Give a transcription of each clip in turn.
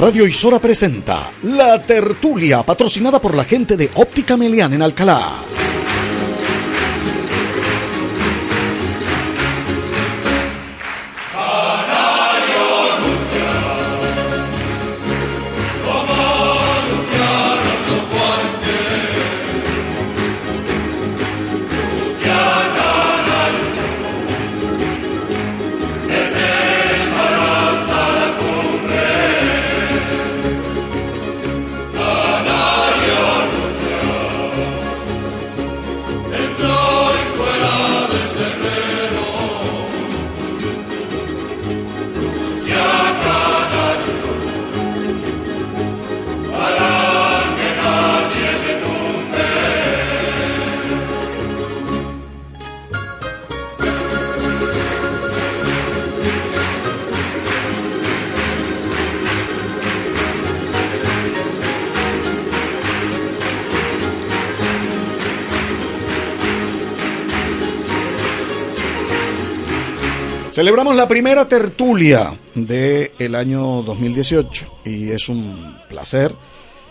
Radio Isora presenta La Tertulia, patrocinada por la gente de Óptica Melián en Alcalá. Celebramos la primera tertulia del año 2018 y es un placer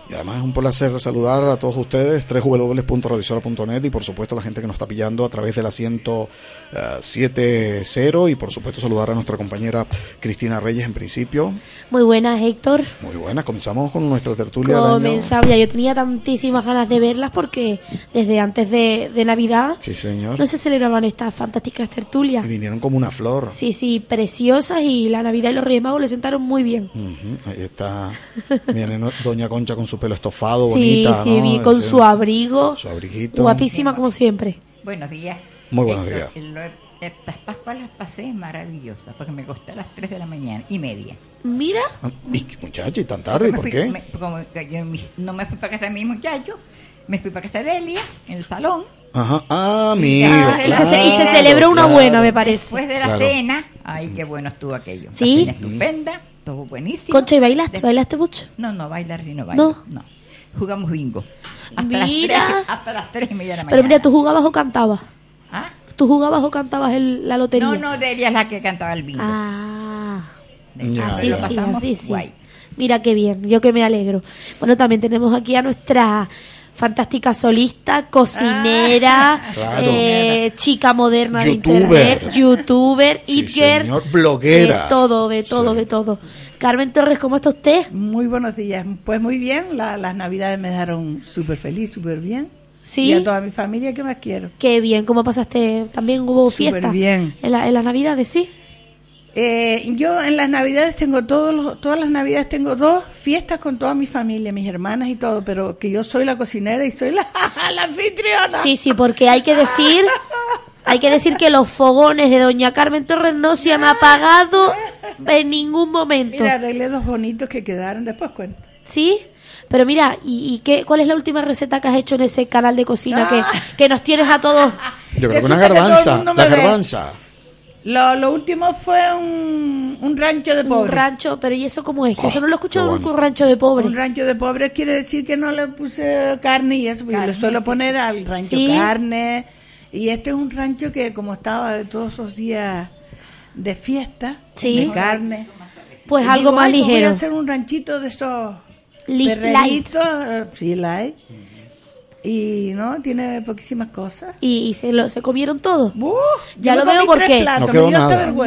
y además es un placer saludar a todos ustedes, www.radisora.net y por supuesto a la gente que nos está pillando a través de la 107.0 y por supuesto saludar a nuestra compañera Cristina Reyes en principio. Muy buenas, Héctor. Muy buenas, comenzamos con nuestra tertulia. Comenzamos, ya yo tenía tantísimas ganas de verlas porque desde antes de, Navidad sí, señor. no se celebraban estas fantásticas tertulias. Y vinieron como una flor. Sí, sí, preciosas y la Navidad y los Reyes Magos le sentaron muy bien. Ahí está, viene Doña Concha con su pelo estofado, sí, bonita. Sí, ¿no? con su abrigo. Su abriguito. Guapísima como siempre. Buenos días. Muy buenos días. Estas Pascuas las pasé maravillosas porque me costó a las 3 de la mañana y media. Mira, Ah, Y muchacha, y tan tarde, ¿por fui- qué? me- como yo mis- no me fui para casa de mi muchacho, me fui para casa de Elia, en el salón. Ajá, ah, amigo. Y, se, claro, y se celebró una claro. buena, me parece. Después de la Claro. cena, ay, qué bueno estuvo aquello. ¿Sí? La cena estupenda, estuvo buenísimo. Concha, ¿y bailaste? ¿Bailaste mucho? No, no, bailar sí no bailo. No. Jugamos bingo. Hasta Mira. Las tres, hasta las 3 y media de la mañana. Pero mira, ¿tú jugabas o cantabas? ¿Ah? ¿Tú jugabas o cantabas el- la lotería? No, no, Delia es la que cantaba el bingo. Ah, así lo sí, así sí. guay. Mira qué bien, yo que me alegro. Bueno, también tenemos aquí a nuestra fantástica solista, cocinera, Ah. Claro. eh, chica moderna de internet, youtuber, Sí, itger, señor, bloguera. de todo, de todo, Sí. de todo. Carmen Torres, ¿cómo está usted? Muy buenos días. Pues muy bien, la- las navidades me dejaron súper feliz, súper bien. Sí. Y a toda mi familia, ¿qué más quiero? Qué bien, ¿cómo pasaste? También hubo Súper fiesta. bien. En, la- en las navidades, sí. Eh, yo en las navidades tengo todos los- todas las navidades tengo dos fiestas con toda mi familia, mis hermanas y todo, pero que yo soy la cocinera y soy la, la anfitriona. Sí, sí, porque hay que decir, hay que decir que los fogones de Doña Carmen Torres no se han apagado en ningún momento. Mira, arreglé dos bonitos que quedaron, después cuento. ¿Sí? Pero mira, ¿y, y qué, cuál es la última receta que has hecho en ese canal de cocina que, que nos tienes a todos? Yo creo que una que garbanza, mundo la ve. Lo, lo último fue un, un rancho de Un pobres. rancho, pero ¿y eso cómo es? Yo eso no lo he escuchado qué nunca, bueno. un rancho de pobres. Un rancho de pobres quiere decir que no le puse carne y eso, porque yo le suelo sí. poner al rancho Sí. carne. Y este es un rancho que como estaba de todos los días de fiesta, Sí. de carne. Pues algo digo, más "Ay, pues Voy a ligero. hacer un ranchito de esos Li- perreritos, eh, sí, light. Y no, tiene poquísimas cosas. Y, y se, lo, se comieron todo. Uh, Ya lo veo porque- platos, No quedó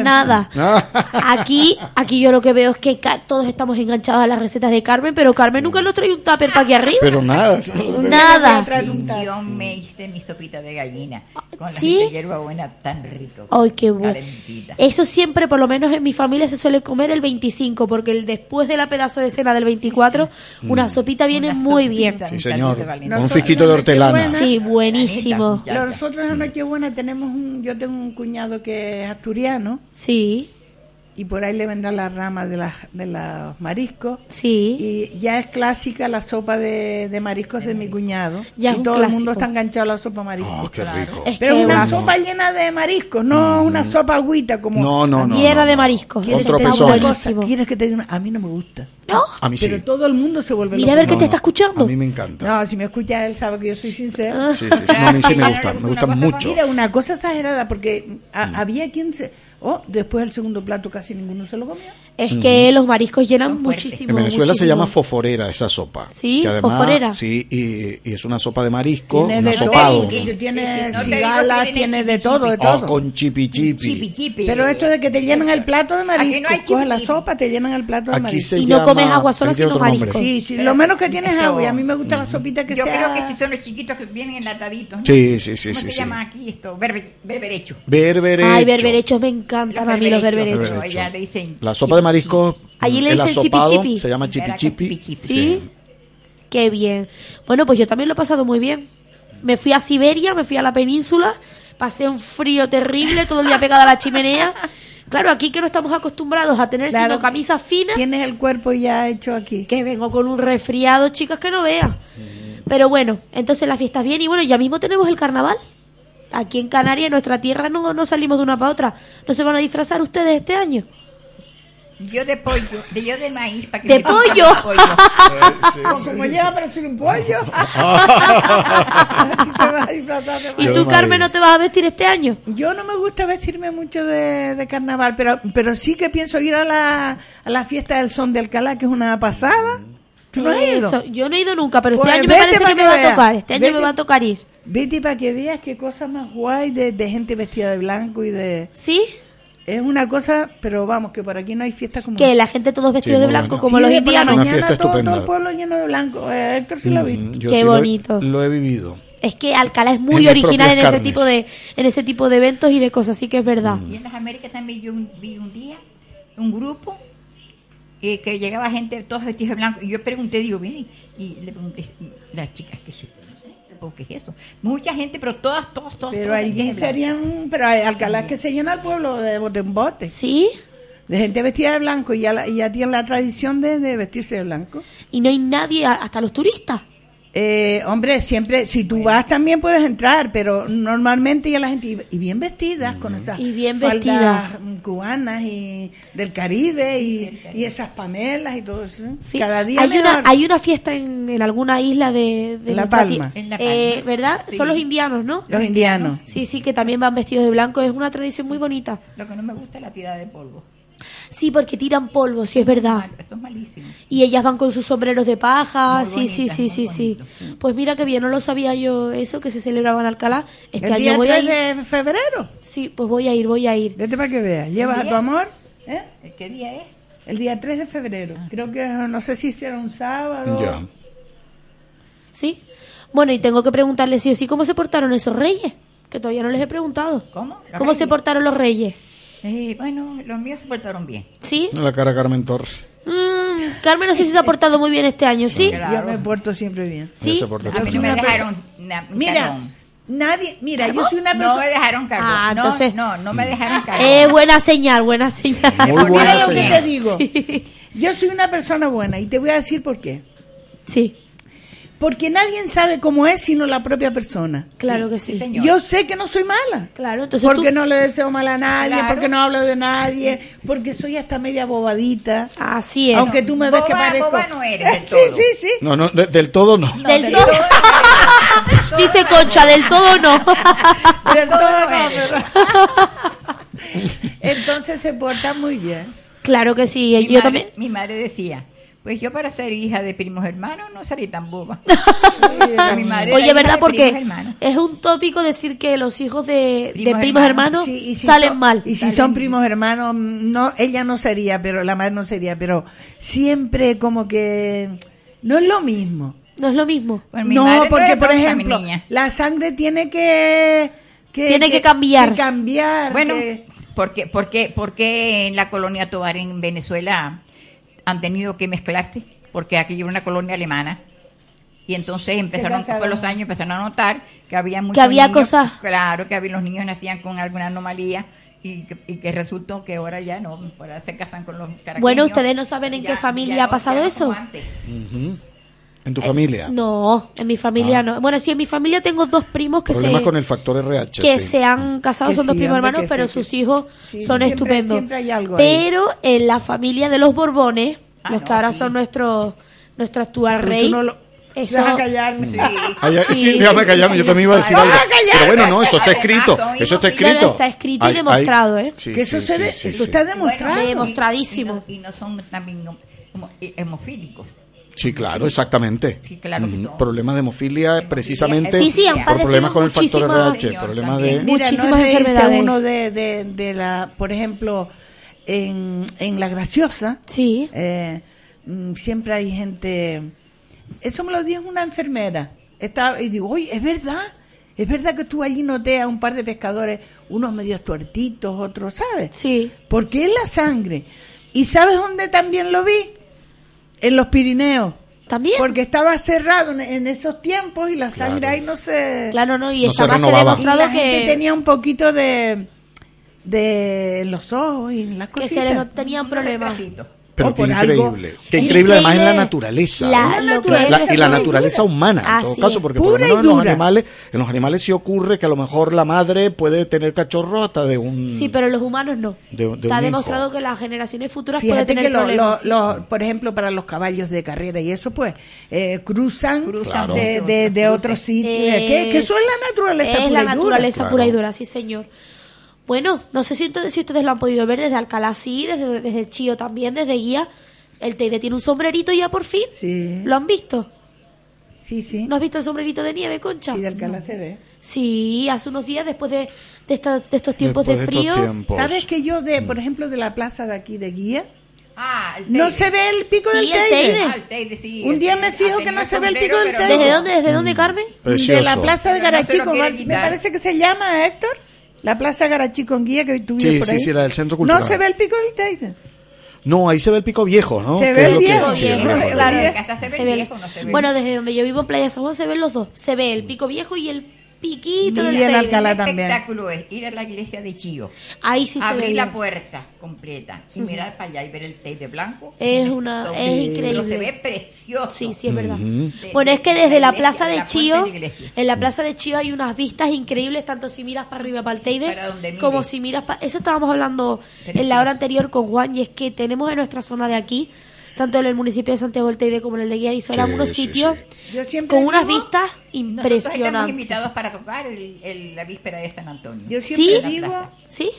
nada. Ah. Aquí, aquí yo lo que veo es que todos estamos enganchados a las recetas de Carmen, pero Carmen nunca nos trae un tupper para aquí arriba. Pero nada. Nada. yo me hice mi sopita de gallina con ¿Sí? la hierba buena tan rico. Ay, qué bueno. Eso siempre, por lo menos en mi familia, se suele comer el 25, porque el después de la pedazo de cena del 24, una sopita viene Una muy sopita. bien. Sí, señor. Un Nosotros de hortelana. Sí, buenísimo. Nosotros en Nochebuena tenemos un, yo tengo un cuñado que es asturiano Sí, y por ahí le vendrá la rama de, las de los mariscos sí. y ya es clásica la sopa de, de mariscos de mi cuñado Ya es y un todo el mundo está enganchado a la sopa mariscos. Oh, qué rico. Es Pero que una sopa llena de mariscos, no una sopa agüita como No, no, no. llena no, de no. mariscos. ¿Quieres Otro que. ¿Quieres que te diga una? A mí no me gusta. ¿No? A mí sí. Pero todo el mundo se vuelve Mira a ver qué te está escuchando. A mí me encanta. No, si me escucha él sabe que yo soy sincera. Ah. Sí, sí, sí. No, a mí sí me gusta. Me gusta mucho. Mira, una cosa exagerada, porque Mm. había quien se... Oh, después del segundo plato casi ninguno se lo comió. Es que los mariscos llenan muchísimo. En Venezuela se muchísimo. llama foforera esa sopa. Sí, que además, foforera. Sí, y, y es una sopa de marisco, Tiene de sí. Tiene No digo cigala, tiene tiene de todo, de. Oh, todo. con chipi chipi. Pero esto de que te llenan el plato de Aquí no marisco, hay coges la sopa, te llenan el plato de Aquí marisco. se Y no llama, comes agua sola, tiene sino marisco. Sí, sí, Pero lo menos que tienes eso- agua. Y a mí me gusta la sopita que Yo sea... creo que si son los chiquitos que vienen enlataditos. ¿no? Sí, sí, sí, ¿Cómo sí, se sí. llama aquí esto? Berbe- berberecho. Berberecho. Ay, berberechos me encantan a mí los berberechos. Berberecho. Allá le dicen La sopa de chipi, marisco, Allí le el dicen chipi asopado chipi. se llama chipi chipi. ¿Sí? Qué bien. Bueno, pues yo también lo he pasado muy bien. Me fui a Siberia, me fui a la península, pasé un frío terrible, todo el día pegada a la chimenea. Claro, aquí que no estamos acostumbrados a tener Claro, sino camisas finas, Tienes el cuerpo ya hecho aquí. que vengo con un resfriado, chicas, que no veas. Pero bueno, entonces la fiesta es bien y bueno, ya mismo tenemos el carnaval. Aquí en Canarias, en nuestra tierra, no, no salimos de una para otra. ¿No se van a disfrazar ustedes este año? Yo de pollo, de yo de maíz. Para que ¿De me piquen pollo? el pollo. Como lleva para ser un pollo. Aquí te vas a disfrazar de ¿Y tú, de Carmen, maíz. no te vas a vestir este año? Yo no me gusta vestirme mucho de, de carnaval, pero, pero sí que pienso ir a la, a la fiesta del son de Alcalá, que es una pasada. ¿Tú no has ido? Eso, yo no he ido nunca, pero este Pues año me parece pa' que me va a tocar. Este año Vete. me va a tocar ir. Vete para que veas qué cosa más guay de, de gente vestida de blanco y de... ¿Sí? Es una cosa, pero vamos, que por aquí no hay fiesta como Que la gente todos vestidos Sí, de blanco, como Sí, los indianos. Mañana todo, todo el pueblo lleno de blanco. Eh, Héctor sí lo vi. Mm, yo Qué sí lo he- bonito. Lo he, vivido. Es que Alcalá es muy original en ese tipo de en ese tipo de eventos y de cosas, así que es verdad. Y en las Américas también yo un- vi un día un grupo que, que llegaba gente todos vestidos de blanco. Y yo pregunté, digo, miren, y le pregunté, las chicas, ¿qué es ¿qué es eso? Mucha gente, pero todas, todas, todas. Pero todas allí de serían... Pero hay Alcalá que se llena el pueblo de bote en bote. ¿Sí? De gente vestida de blanco y ya, la- y ya tienen la tradición de, de vestirse de blanco. Y no hay nadie, hasta los turistas. Eh, hombre, siempre, si tú vas también puedes entrar, pero normalmente ya la gente, y- bien vestidas, con esas Y bien faldas vestidas. mm, cubanas y del Caribe y, y esas pamelas y todo eso. Sí. Cada día hay mejor. una hay una fiesta en, en alguna isla de, La Palma. ti- En La Eh. ¿Verdad? Sí. Son los indianos, ¿no? Los indianos. Sí, sí, que también van vestidos de blanco. Es una tradición muy bonita. Lo que no me gusta es la tirada de polvo. Sí, porque tiran polvo, sí es verdad. Eso es malísimo. Y ellas van con sus sombreros de paja. Muy sí, sí, bonitas, sí, sí, sí. bonito. Pues mira que bien, no lo sabía yo eso, que se celebraba en Alcalá. Este El año día voy a 3 ir. de febrero. Sí, pues voy a ir, voy a ir. Vete para que veas. Llevas a tu amor. ¿eh? ¿Qué día es? El día 3 de febrero. Creo que no sé si será un sábado. Ya. ¿Sí? Bueno, y tengo que preguntarle sí o sí cómo se portaron esos reyes, que todavía no les he preguntado. ¿Cómo? ¿Los ¿Cómo se reyes? portaron los reyes? Eh, bueno, los míos se portaron bien. ¿Sí? La cara Carmen Torres. Mm, Carmen no sé si se ha portado muy bien este año, ¿sí? Claro. Yo me porto siempre bien. ¿Sí? Se porta A mí no me dejaron na- Mira, nadie, mira, yo soy una No persona. me dejaron carbón. Ah, no, entonces- no, no me dejaron carbón. Eh, buena señal, buena señal. Muy Porque buena Mira lo que señal. te digo. Yo soy una persona buena y te voy a decir por qué. Sí, Porque nadie sabe cómo es sino la propia persona. claro que sí. señor. Yo sé que no soy mala. Claro, entonces Porque tú... no le deseo mal a nadie, Claro. porque no hablo de nadie, porque soy hasta media bobadita. Así es. Aunque tú me ves que boba- parezco. boba no eres del Sí, todo. sí, sí. No, no, de- del todo no. del del todo... todo Dice Concha, del todo no. Del todo no, pero- Entonces se porta muy bien. claro que sí, Mi yo madre, también... mi madre decía, pues yo para ser hija de primos hermanos no sería tan boba. Mi madre Oye, ¿verdad? Porque es un tópico decir que los hijos de de primos, hermanos, hermanos. Sí, y si salen son- mal. Y si Salen- son primos hermanos, no, ella no sería, pero la madre no sería, pero siempre como que no es lo mismo. No es lo mismo. Bueno, mi no, madre porque por ejemplo, la sangre tiene que, Tiene que cambiar. que cambiar, Bueno, que- porque, porque, porque en la colonia Tobar en Venezuela han tenido que mezclarse, porque aquí era una colonia alemana. Y entonces empezaron, con los años empezaron a notar que había muchos Que había niños- cosas. Claro, que había, los niños nacían con alguna anomalía y que, y que resultó que ahora ya no, ahora se casan con los caraqueños. Bueno, ¿ustedes no saben en Ya- qué familia ya ha no- pasado eso? como antes. En tu familia. No, en mi familia Ah. no. Bueno, sí, en mi familia tengo dos primos que Problemas se con el factor RH. que sí. se han casado, Que son dos primos hermanos, pero sí, sus hijos sí, son siempre- estupendos. siempre hay algo ahí. pero en la familia de los Borbones, Ah, los no, que ahora sí. son nuestros nuestro actual pero rey, no lo- Eso, callarme. Sí. Sí, déjame callarme, yo también iba a decir algo. Pero bueno, no, eso está escrito. Eso está escrito. Está escrito y demostrado, ¿eh? sí, que eso, sí, se sí, de- sí, eso sí. está demostrado. Bueno, y- Demostradísimo. Y no, y no son también hemofílicos. Sí, claro, exactamente. Sí, claro que Ujú. son. Problemas de hemofilia precisamente Sí, sí, por problemas con el factor RH, problemas de... Mira, Muchísimas no enfermedades. uno de, de, de la, por ejemplo, en, en La Graciosa, Sí. eh, mm, siempre hay gente, eso me lo dijo una enfermera, Estaba- y digo, oye, es verdad, es verdad que tú allí noté a un par de pescadores, unos medios tuertitos, otros, ¿sabes? Sí. Porque es la sangre. ¿Y sabes dónde también lo vi? En los Pirineos. También. Porque estaba cerrado en, esos tiempos y la sangre Claro. ahí no se... Claro, no, y No más que renovaba. Y demostrado la gente que, tenía un poquito de de los ojos y las que cositas. se les no tenían problemas. Pero o qué por algo. increíble. Qué Es increíble además en la increíble naturaleza. la- ¿no? La- la- la y la naturaleza dura. humana, en todo caso, porque por lo menos en los animales, en los animales sí ocurre que a lo mejor la madre puede tener cachorros hasta de un Sí, pero los humanos no. De- de Está demostrado hijo. que las generaciones futuras pueden Fíjate tener que lo- problemas. lo- sí. lo- por ejemplo, para los caballos de carrera y eso, pues, eh, cruzan, Cruzan Claro. de, de, de otros sitios. Es- que, que eso es la naturaleza Es pura la y dura. naturaleza Claro. pura y dura, sí, señor. Bueno, no sé si, entonces- si ustedes lo han podido ver desde Alcalá, sí, desde, desde Chío también, desde Guía. El Teide tiene un sombrerito ya por fin. Sí, ¿Lo han visto? sí, sí. ¿No has visto el sombrerito de nieve, Concha? Sí, de Alcalá se ve. Sí, hace unos días después de, de, esta- de estos tiempos Después de estos frío. tiempos. ¿Sabes que yo, de por ejemplo, de la plaza de aquí de Guía, Ah, el no se ve el pico Sí, del el Teide? Ah, el Teide, sí, Un el día Teide. me fijo que no se ve el pico del Teide. ¿Desde no. dónde, desde dónde, Carmen? Precioso. De la plaza de no Garachico, quiere me parece que se llama, Héctor. La plaza Garachico en Guía que tú Sí, por sí, ahí. sí, la del Centro Cultural. No se ve el pico del Teide. No, ahí se ve el pico viejo, ¿no? Se ve el viejo. sí, claro. Se ve el viejo. Bueno, desde donde yo vivo en Playa San Juan se ven los dos. Se ve el pico viejo y el piquito Y el Teide. Alcalá El también. espectáculo es ir a la iglesia de Chío, Ahí sí se ve abrir la bien. puerta completa y mirar para allá y ver el Teide blanco. Es una- es Pero increíble. se ve precioso. Sí, sí, es verdad. Bueno, es que De desde la la plaza de de la Chío, de la en la plaza de Chío hay unas vistas increíbles, tanto si miras para arriba para el Teide, Para como si miras para... Eso estábamos hablando en la hora anterior con Juan, y es que tenemos en nuestra zona de aquí, tanto en el municipio de Santiago del Teide como en el de Guía de Isola, Sí, unos sí, sitios sí. Yo siempre con unas digo- vistas Nosotros estamos impresionantes. invitados para tocar el, el- la víspera de San Antonio. Yo ¿Sí? siempre digo. ¿Sí?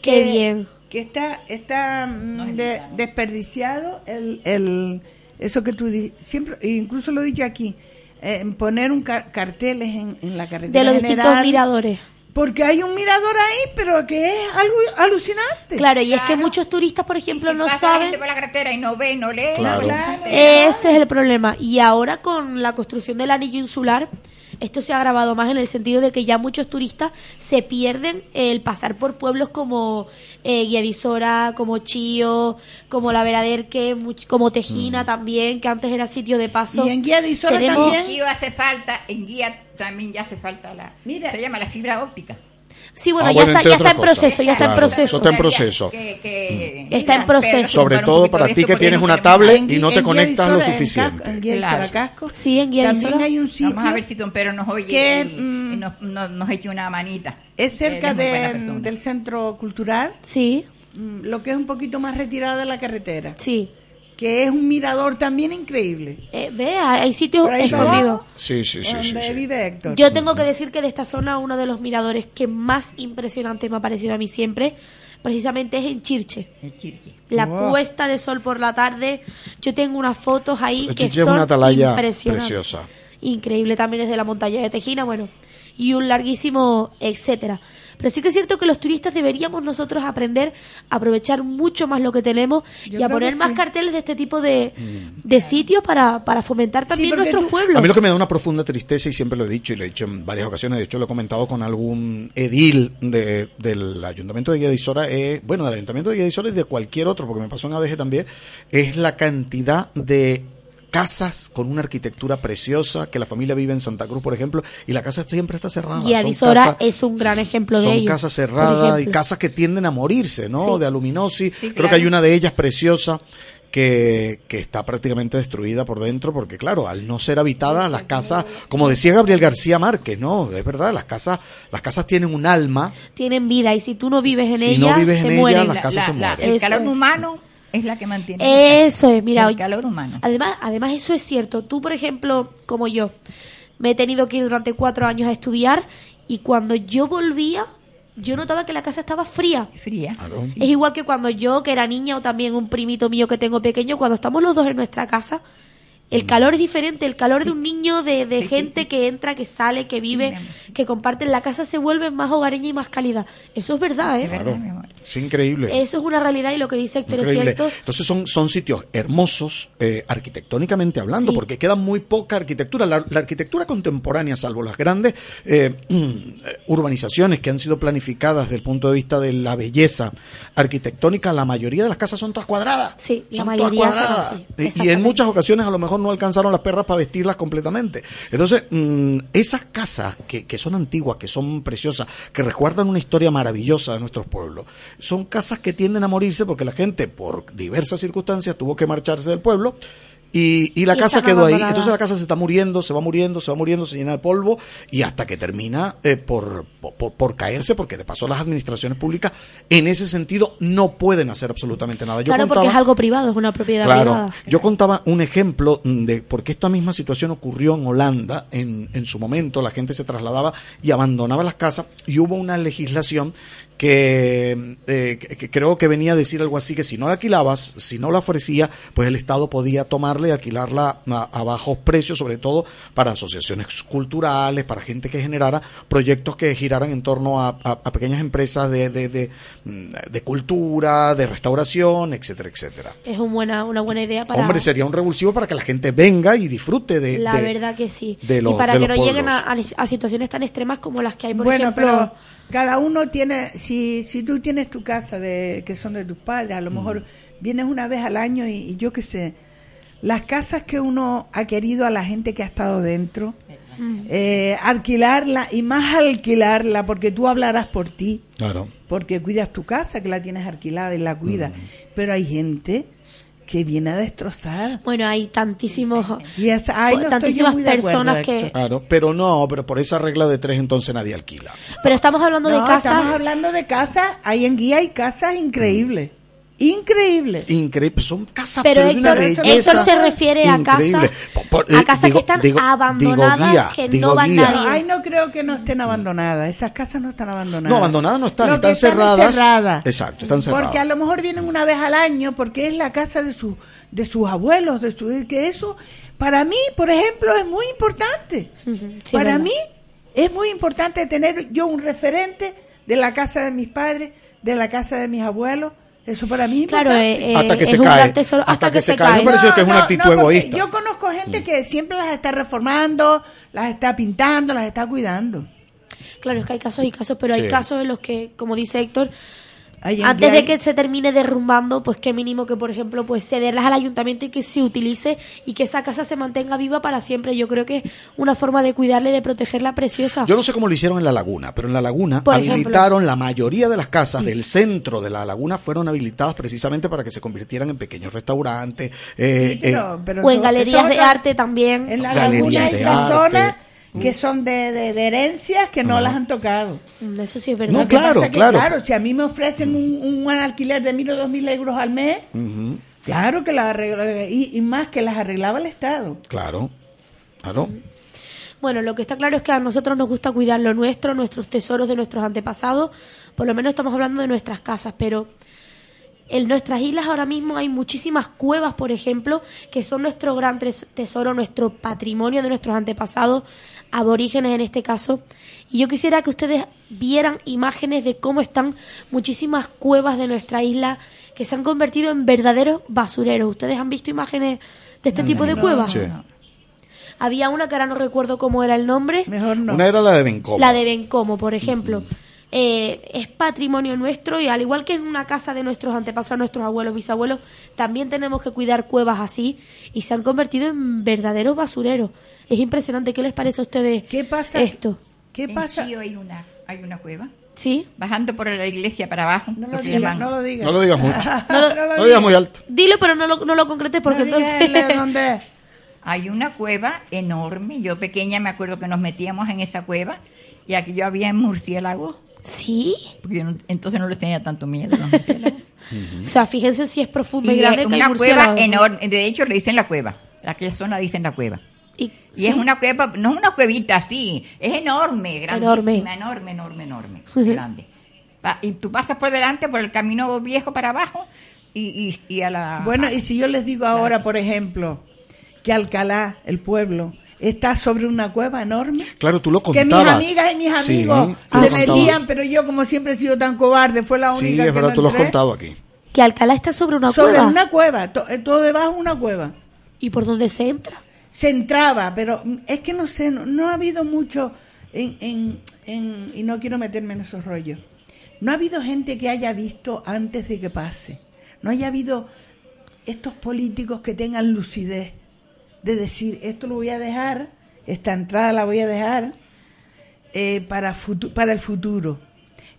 Qué que- bien. Que está, está mm, de- desperdiciado el, el, eso que tú siempre, incluso lo he dicho aquí, eh, en poner un car- carteles en, en la carretera De los distintos general, miradores. Porque hay un mirador ahí, pero que es algo alucinante. Claro, y es que muchos turistas, por ejemplo, Y si no pasa la saben... gente por la carretera y no ve, no lee. Claro. no. Ese es el problema. Y ahora con la construcción del anillo insular, esto se ha agravado más en el sentido de que ya muchos turistas se pierden el pasar por pueblos como eh, Guiadisora, como Chío, como La Veraderque, como Tejina también, que antes era sitio de paso. Y en Guía de Isola Tenemos- también. En Chío hace falta, en guía también ya hace falta la. Mira. se llama la fibra óptica. Sí, bueno, Ah, ya bueno, está, ya está en proceso, ya está en Claro, proceso. eso está en proceso. Que- que- Está en Mira, proceso. pero Sobre todo para ti que tienes una tablet En y no te en conectas lo en suficiente. En Guía de Claro. Casco. Sí, en Guía También hay un sitio Vamos a ver si Don Pedro nos oye que, y, mm, y nos, nos, nos eche una manita. es cerca muy buena de- del centro cultural, Sí, mm, lo que es un poquito más retirada de la carretera, sí. Que es un mirador también increíble. Eh, ve, hay sitios ahí escondidos. Sí, sí, sí, sí, donde sí. vive Héctor. Yo tengo que decir que de esta zona uno de los miradores que más impresionante me ha parecido a mí siempre, precisamente es en Chirche. El chirchi. La Wow. puesta de sol por la tarde. Yo tengo unas fotos ahí El que Chirche es son una atalaya impresionantes. preciosa. Increíble también desde la montaña de Tejina, bueno, y un larguísimo etcétera. Pero sí que es cierto que los turistas deberíamos nosotros aprender a aprovechar mucho más lo que tenemos Yo y a poner más sí. carteles de este tipo de, de sitios para, para fomentar también nuestros tú- pueblos. A mí lo que me da una profunda tristeza, y siempre lo he dicho, y lo he dicho en varias ocasiones, de hecho lo he comentado con algún edil de- del Ayuntamiento de Guía de Isora, eh, bueno, del Ayuntamiento de Guía de Isora y de cualquier otro, porque me pasó en ADG también, es la cantidad de casas con una arquitectura preciosa, que la familia vive en Santa Cruz, por ejemplo, y la casa siempre está cerrada. Y Son casas- es un gran ejemplo de Son ello, casas por cerradas y casas que tienden a morirse, ¿no? Sí. De aluminosis. Sí, Creo claro. que hay una de ellas preciosa que, que está prácticamente destruida por dentro porque, claro, al no ser habitada, las casas, como decía Gabriel García Márquez, ¿no? Es verdad, las casas, las casas tienen un alma. Tienen vida y si tú no vives en Si ellas, no vives se en ellas, las casas se mueren. el calor humano es la que mantiene es, mira. el calor humano. Además, además eso es cierto. Tú, por ejemplo, como yo, me he tenido que ir durante cuatro años a estudiar y cuando yo volvía, yo notaba que la casa estaba fría. Fría. Claro. Es igual que cuando yo, que era niña, o también un primito mío que tengo pequeño, cuando estamos los dos en nuestra casa, el calor es diferente. El calor de un niño, de, de Sí, sí, gente sí. que entra, que sale, que vive, que comparte en la casa, se vuelve más hogareña y más cálida. Eso es verdad, ¿eh? Es verdad, mi amor. Es increíble. Eso es una realidad y lo que dice Héctor es cierto. Entonces son, son sitios hermosos, eh, arquitectónicamente hablando, Sí. porque queda muy poca arquitectura. La, la arquitectura contemporánea, salvo las grandes eh, urbanizaciones que han sido planificadas desde el punto de vista de la belleza arquitectónica, la mayoría de las casas son todas cuadradas. Sí, la Son mayoría todas son cuadradas. así, Y- en muchas ocasiones a lo mejor no alcanzaron las perras para vestirlas completamente. Entonces, mm, esas casas que, que son antiguas, que son preciosas, que recuerdan una historia maravillosa de nuestros pueblos, son casas que tienden a morirse porque la gente, por diversas circunstancias, tuvo que marcharse del pueblo. Y, y la Y casa quedó ahí. Entonces la casa se está muriendo, se va muriendo, se va muriendo, se llena de polvo y hasta que termina eh, por, por, por caerse, porque de paso las administraciones públicas en ese sentido no pueden hacer absolutamente nada. Yo claro, porque contaba- es algo privado, es una propiedad Claro, privada. yo contaba un ejemplo de porque esta misma situación ocurrió en Holanda en, en su momento, la gente se trasladaba y abandonaba las casas y hubo una legislación que, eh, que- creo que venía a decir algo así que si no la alquilabas, si no la ofrecía, pues el Estado podía tomarla y alquilarla a, a bajos precios, sobre todo para asociaciones culturales, para gente que generara proyectos que giraran en torno a, a- a pequeñas empresas de, de, de, de cultura, de restauración, etcétera, etcétera. Es un buena, una buena idea para... Hombre, sería un revulsivo para que la gente venga y disfrute de. La de- verdad que sí. de los- y para de que no lleguen pueblos. a, a- a situaciones tan extremas como las que hay, por bueno, ejemplo... pero cada uno tiene, si, si tú tienes tu casa de que son de tus padres, a lo mejor vienes una vez al año y, y yo qué sé, las casas que uno ha querido a la gente que ha estado dentro, eh, alquilarla y más alquilarla porque tú hablarás por ti, Claro. porque cuidas tu casa que la tienes alquilada y la cuidas, pero hay gente que viene a destrozar. Bueno, hay tantísimos... Y es, ay, no tantísimas acuerdo, personas que... Claro, pero no, pero por esa regla de tres entonces nadie alquila. Pero estamos hablando de No, casas... estamos hablando de casas. Ahí en guía hay casas increíbles. Increíbles. Increíble, son casas Pero de una Héctor, belleza Héctor se refiere a increíble. casas, a eh, casas digo- que están digo- abandonadas, digo guía, que no van nadie. Ay, no creo que no estén abandonadas. Esas casas no están abandonadas. No, abandonadas no están, Lo están están es cerradas. cerradas. Exacto, están cerradas. Porque a lo mejor vienen una vez al año porque es la casa de, su, de sus abuelos, de su, que eso, para mí, por ejemplo, es muy importante. Sí, para verdad. mí es muy importante tener yo un referente de la casa de mis padres, de la casa de mis abuelos. Eso para mí Claro, eh, eh, Hasta que es se un cae. gran tesoro hasta, que, se, cae. Me parece que es una actitud egoísta. Yo conozco gente que siempre las está reformando, las está pintando, las está cuidando. Claro, es que hay casos y casos, pero hay casos en los que, como dice Héctor, antes de que se termine derrumbando, pues qué mínimo que, por ejemplo, pues cederlas al ayuntamiento y que se utilice y que esa casa se mantenga viva para siempre. Yo creo que es una forma de cuidarla y de protegerla preciosa. Yo no sé cómo lo hicieron en la laguna, pero en la laguna Por habilitaron la mayoría de las casas del centro de la laguna fueron habilitadas precisamente para que se convirtieran en pequeños restaurantes. eh, Sí, pero- pero o en galerías de arte también. En la Galerías laguna de personas arte. Que son de, de- de herencias que no Ajá. las han tocado. Mm, Eso sí es verdad. No, que claro, claro. si a mí me ofrecen un, un alquiler de mil o dos mil euros al mes, claro que las arregla, y, y más que las arreglaba el Estado. claro, claro. Bueno, lo que está claro es que a nosotros nos gusta cuidar lo nuestro, nuestros tesoros de nuestros antepasados. Por lo menos estamos hablando de nuestras casas, pero en nuestras islas ahora mismo hay muchísimas cuevas, por ejemplo, que son nuestro gran tes- tesoro, nuestro patrimonio de nuestros antepasados, aborígenes en este caso. Y yo quisiera que ustedes vieran imágenes de cómo están muchísimas cuevas de nuestra isla que se han convertido en verdaderos basureros. ¿Ustedes han visto imágenes de este tipo de cuevas? Sí. Había una que ahora no recuerdo cómo era el nombre. Mejor no. Una era la de Bencomo. La de Bencomo, por ejemplo. Eh, es patrimonio nuestro y al igual que en una casa de nuestros antepasados, nuestros abuelos, bisabuelos, también tenemos que cuidar cuevas así y se han convertido en verdaderos basureros. Es impresionante. ¿Qué les parece a ustedes ¿Qué pasa? esto? ¿Qué En pasa? Chío hay una, hay una cueva. ¿Sí? Bajando por la iglesia para abajo, No lo llaman- no lo digas. No lo digas mucho. No lo- No lo No digas muy alto. Dilo, pero no lo, no lo concretes porque No entonces... dónde es. Hay una cueva enorme. Yo pequeña me acuerdo que nos metíamos en esa cueva y aquí yo había murciélagos. ¿Sí? Porque yo no- entonces no les tenía tanto miedo. O sea, fíjense si es profunda y, Y grande que una cueva enorme. De hecho, le dicen la cueva. Aquella zona le dicen la cueva. Y, Y sí, es una cueva, no es una cuevita así, es enorme, Enorme. grandísima, enorme, enorme, enorme, grande. Va, Y tú pasas por delante, por el camino viejo para abajo, y, y, y a la... Bueno, y si yo les digo ahora, por ejemplo, que Alcalá, el pueblo, está sobre una cueva enorme. Claro, tú lo Que contabas. mis amigas y mis amigos se metían, pero yo como siempre he sido tan cobarde, fue la única Sí, que es verdad, no tú lo has contado aquí. que Alcalá está sobre una sobre cueva. una cueva, to- eh, todo debajo de una cueva. ¿Y por dónde se entra? Se entraba, pero es que no sé, no, no ha habido mucho en, en, en- y no quiero meterme en esos rollos. No ha habido gente que haya visto antes de que pase. No haya habido estos políticos que tengan lucidez de decir, esto lo voy a dejar, esta entrada la voy a dejar eh, para, para el futuro.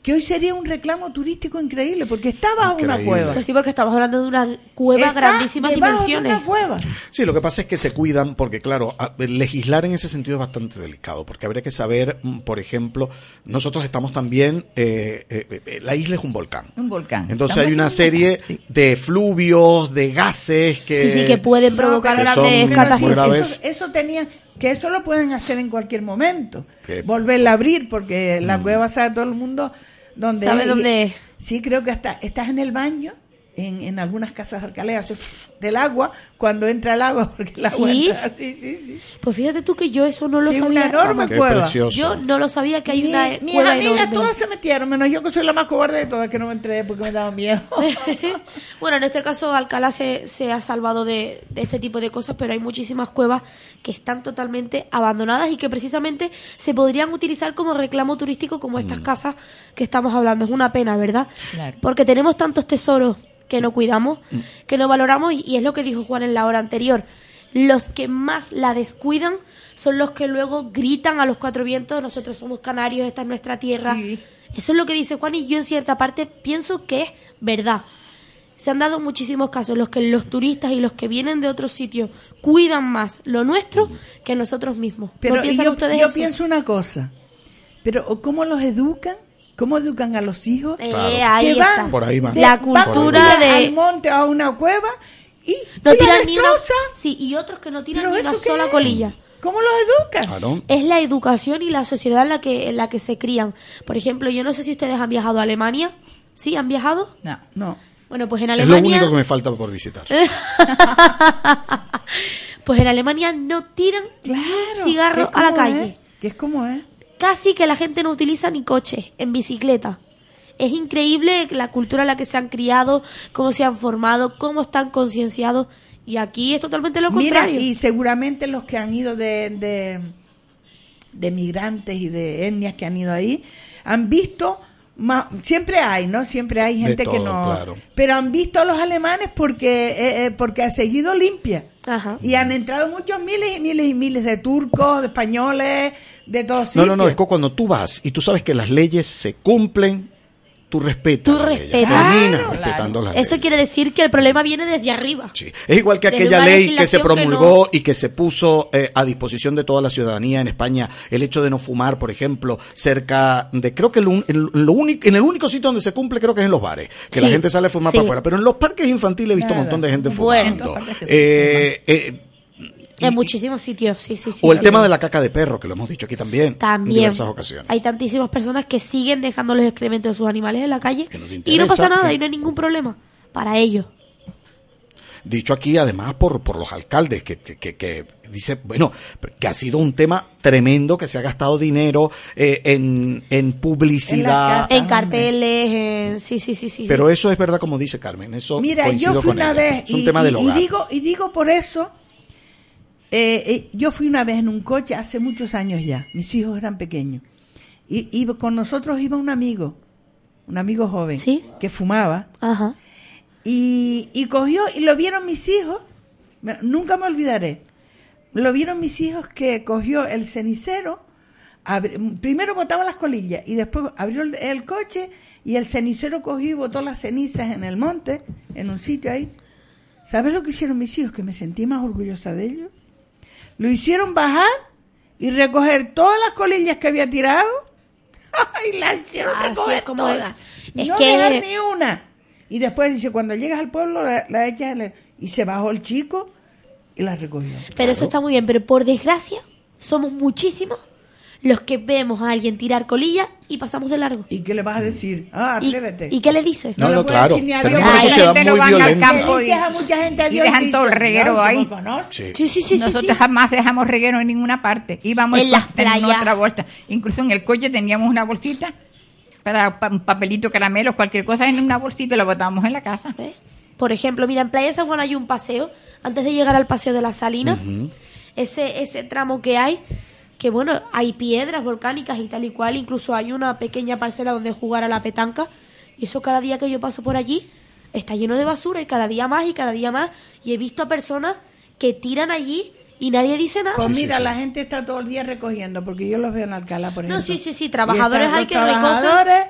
Que hoy sería un reclamo turístico increíble, porque está bajo una cueva. Pero sí, porque estamos hablando de una cueva Está grandísimas debajo de dimensiones. una cueva. Sí, lo que pasa es que se cuidan porque, claro, legislar en ese sentido es bastante delicado, porque habría que saber, mm, por ejemplo, nosotros estamos también, eh, eh, eh, la isla es un volcán. Un volcán. Entonces Estamos hay una serie volcán, sí. de fluvios, de gases que... Sí, sí, que pueden No, provocar que son grandes catástrofes. Eso, eso tenía, que eso lo pueden hacer en cualquier momento. Volverla a abrir, porque la cueva sabe todo el mundo dónde Sabe dónde. Sí, creo que hasta estás en el baño, en, en algunas casas alcaleas, hace del agua, cuando entra el agua, porque el agua ¿Sí? entra- Sí, sí, sí. Pues fíjate tú que yo eso no lo Sí, sabía. una enorme cueva. Yo no lo sabía que hay Mi- una mis cueva amigas enorme. todas se metieron, menos yo que soy la más cobarde de todas, que no me entré porque me daba miedo. bueno, en este caso Alcalá se, se ha salvado de, de este tipo de cosas, pero hay muchísimas cuevas que están totalmente abandonadas y que precisamente se podrían utilizar como reclamo turístico como estas casas que estamos hablando. Es una pena, ¿verdad? Claro. Porque tenemos tantos tesoros que no cuidamos, que no valoramos y, y es lo que dijo Juan en la hora anterior. Los que más la descuidan son los que luego gritan a los cuatro vientos, nosotros somos canarios, esta es nuestra tierra. Sí. Eso es lo que dice Juan y yo en cierta parte pienso que es verdad. Se han dado muchísimos casos en los que los turistas y los que vienen de otros sitios cuidan más lo nuestro que nosotros mismos. Pero ¿No piensan yo, ustedes yo eso? pienso una cosa, pero ¿cómo los educan? ¿Cómo educan a los hijos? Eh, Claro. ahí que van está. Por ahí van. La cultura de- al monte a una cueva y, No y tiran ni una... Sí, y otros que no tiran ¿Pero ni una sola es? colilla. ¿Cómo los educan? Claro. es la educación y la sociedad en la que en la que se crían. Por ejemplo, yo no sé si ustedes han viajado a Alemania. ¿Sí? ¿Han viajado? No. No. Bueno, pues en Es lo Alemania único que me falta por visitar. pues en Alemania no tiran ni un Claro. cigarro a la calle. es, Que es como es. Casi que la gente no utiliza ni coche en bicicleta. Es increíble la cultura en la que se han criado, cómo se han formado, cómo están concienciados. Y aquí es totalmente lo Mira, contrario. y seguramente los que han ido de, de, de migrantes y de etnias que han ido ahí, han visto, ma- siempre hay, ¿no? Siempre hay De gente que no... claro. Pero han visto a los alemanes porque, eh, eh, porque ha seguido limpia. Ajá. Y han entrado muchos miles y miles y miles de turcos, de españoles, de todos No, no, no, es que cuando tú vas y tú sabes que las leyes se cumplen, tú respetas Tú respetas. Claro. respetando las Eso leyes. quiere decir que el problema viene desde arriba. Sí. Es igual que Desde aquella ley que se que promulgó no- y que se puso eh, a disposición de toda la ciudadanía en España, el hecho de no fumar, por ejemplo, cerca de, creo que el en, lo en el único sitio donde se cumple creo que es en los bares, que la gente sale a fumar sí. para afuera, pero en los parques infantiles he visto un montón de gente fumando. Eh, eh, y- En muchísimos sitios, sí, sí, sí. o el sí. tema de la caca de perro, que lo hemos dicho aquí también, en También. diversas ocasiones. Hay tantísimas personas que siguen dejando los excrementos de sus animales en la calle no y no pasa nada que- y no hay ningún problema para ellos. Dicho aquí además por, por los alcaldes, que, que, que- que dice, bueno, que ha sido un tema tremendo, que se ha gastado dinero eh, en, en publicidad. En hombre. carteles, en... sí, sí, sí, sí. Pero eso es verdad como dice Carmen, eso Mira, coincido yo fui con una ella. vez Es un y, tema del y- y hogar. digo y digo por eso. Eh, eh, yo fui una vez en un coche hace muchos años ya. Mis hijos eran pequeños y, y con nosotros iba un amigo, un amigo joven ¿Sí? que fumaba Ajá. y, y cogió y lo vieron mis hijos. Nunca me olvidaré. Lo vieron mis hijos que cogió el cenicero. abri- primero botaba las colillas y después abrió el, el coche y el cenicero cogió y botó las cenizas en el monte, en un sitio ahí. ¿Sabes lo que hicieron mis hijos? Que me sentí más orgullosa de ellos. Lo hicieron bajar y recoger todas las colillas que había tirado. y las hicieron recoger es como todas. es. No que- dejar ni una. Y después dice, cuando llegas al pueblo, la, la echas en el- Y se bajó el chico y la recogió. Pero eso está muy bien, pero por desgracia somos muchísimos los que vemos a alguien tirar colilla y pasamos de largo. ¿Y qué le vas a decir? Ah, ¿Y, atrévete. ¿y qué le dices? No, No no, claro. decir ni adiós. Tenemos una Ay, la sociedad gente no muy al violenta. campo. Le dices a mucha gente y adiós dejan todo el reguero "Ay, ¿tú ahí". Sí. Sí, sí, Nosotros sí. jamás dejamos reguero en ninguna parte. Íbamos En y las teníamos playas. otra bolsa. Incluso en el coche teníamos una bolsita para pa- un papelito, caramelos, cualquier cosa en una bolsita y lo botábamos en la casa. ¿Eh? Por ejemplo, mira, en Playa San Juan hay un paseo, antes de llegar al paseo de la Salina, ese, ese tramo que hay, que bueno, hay piedras volcánicas y tal y cual, incluso hay una pequeña parcela donde jugar a la petanca, y eso cada día que yo paso por allí está lleno de basura y cada día más y cada día más, y he visto a personas que tiran allí y nadie dice nada. Pues Sí, sí, mira, sí. la gente está todo el día recogiendo, porque yo los veo en Alcalá, por No, ejemplo. sí, sí, sí, Y trabajadores hay que recogen. trabajadores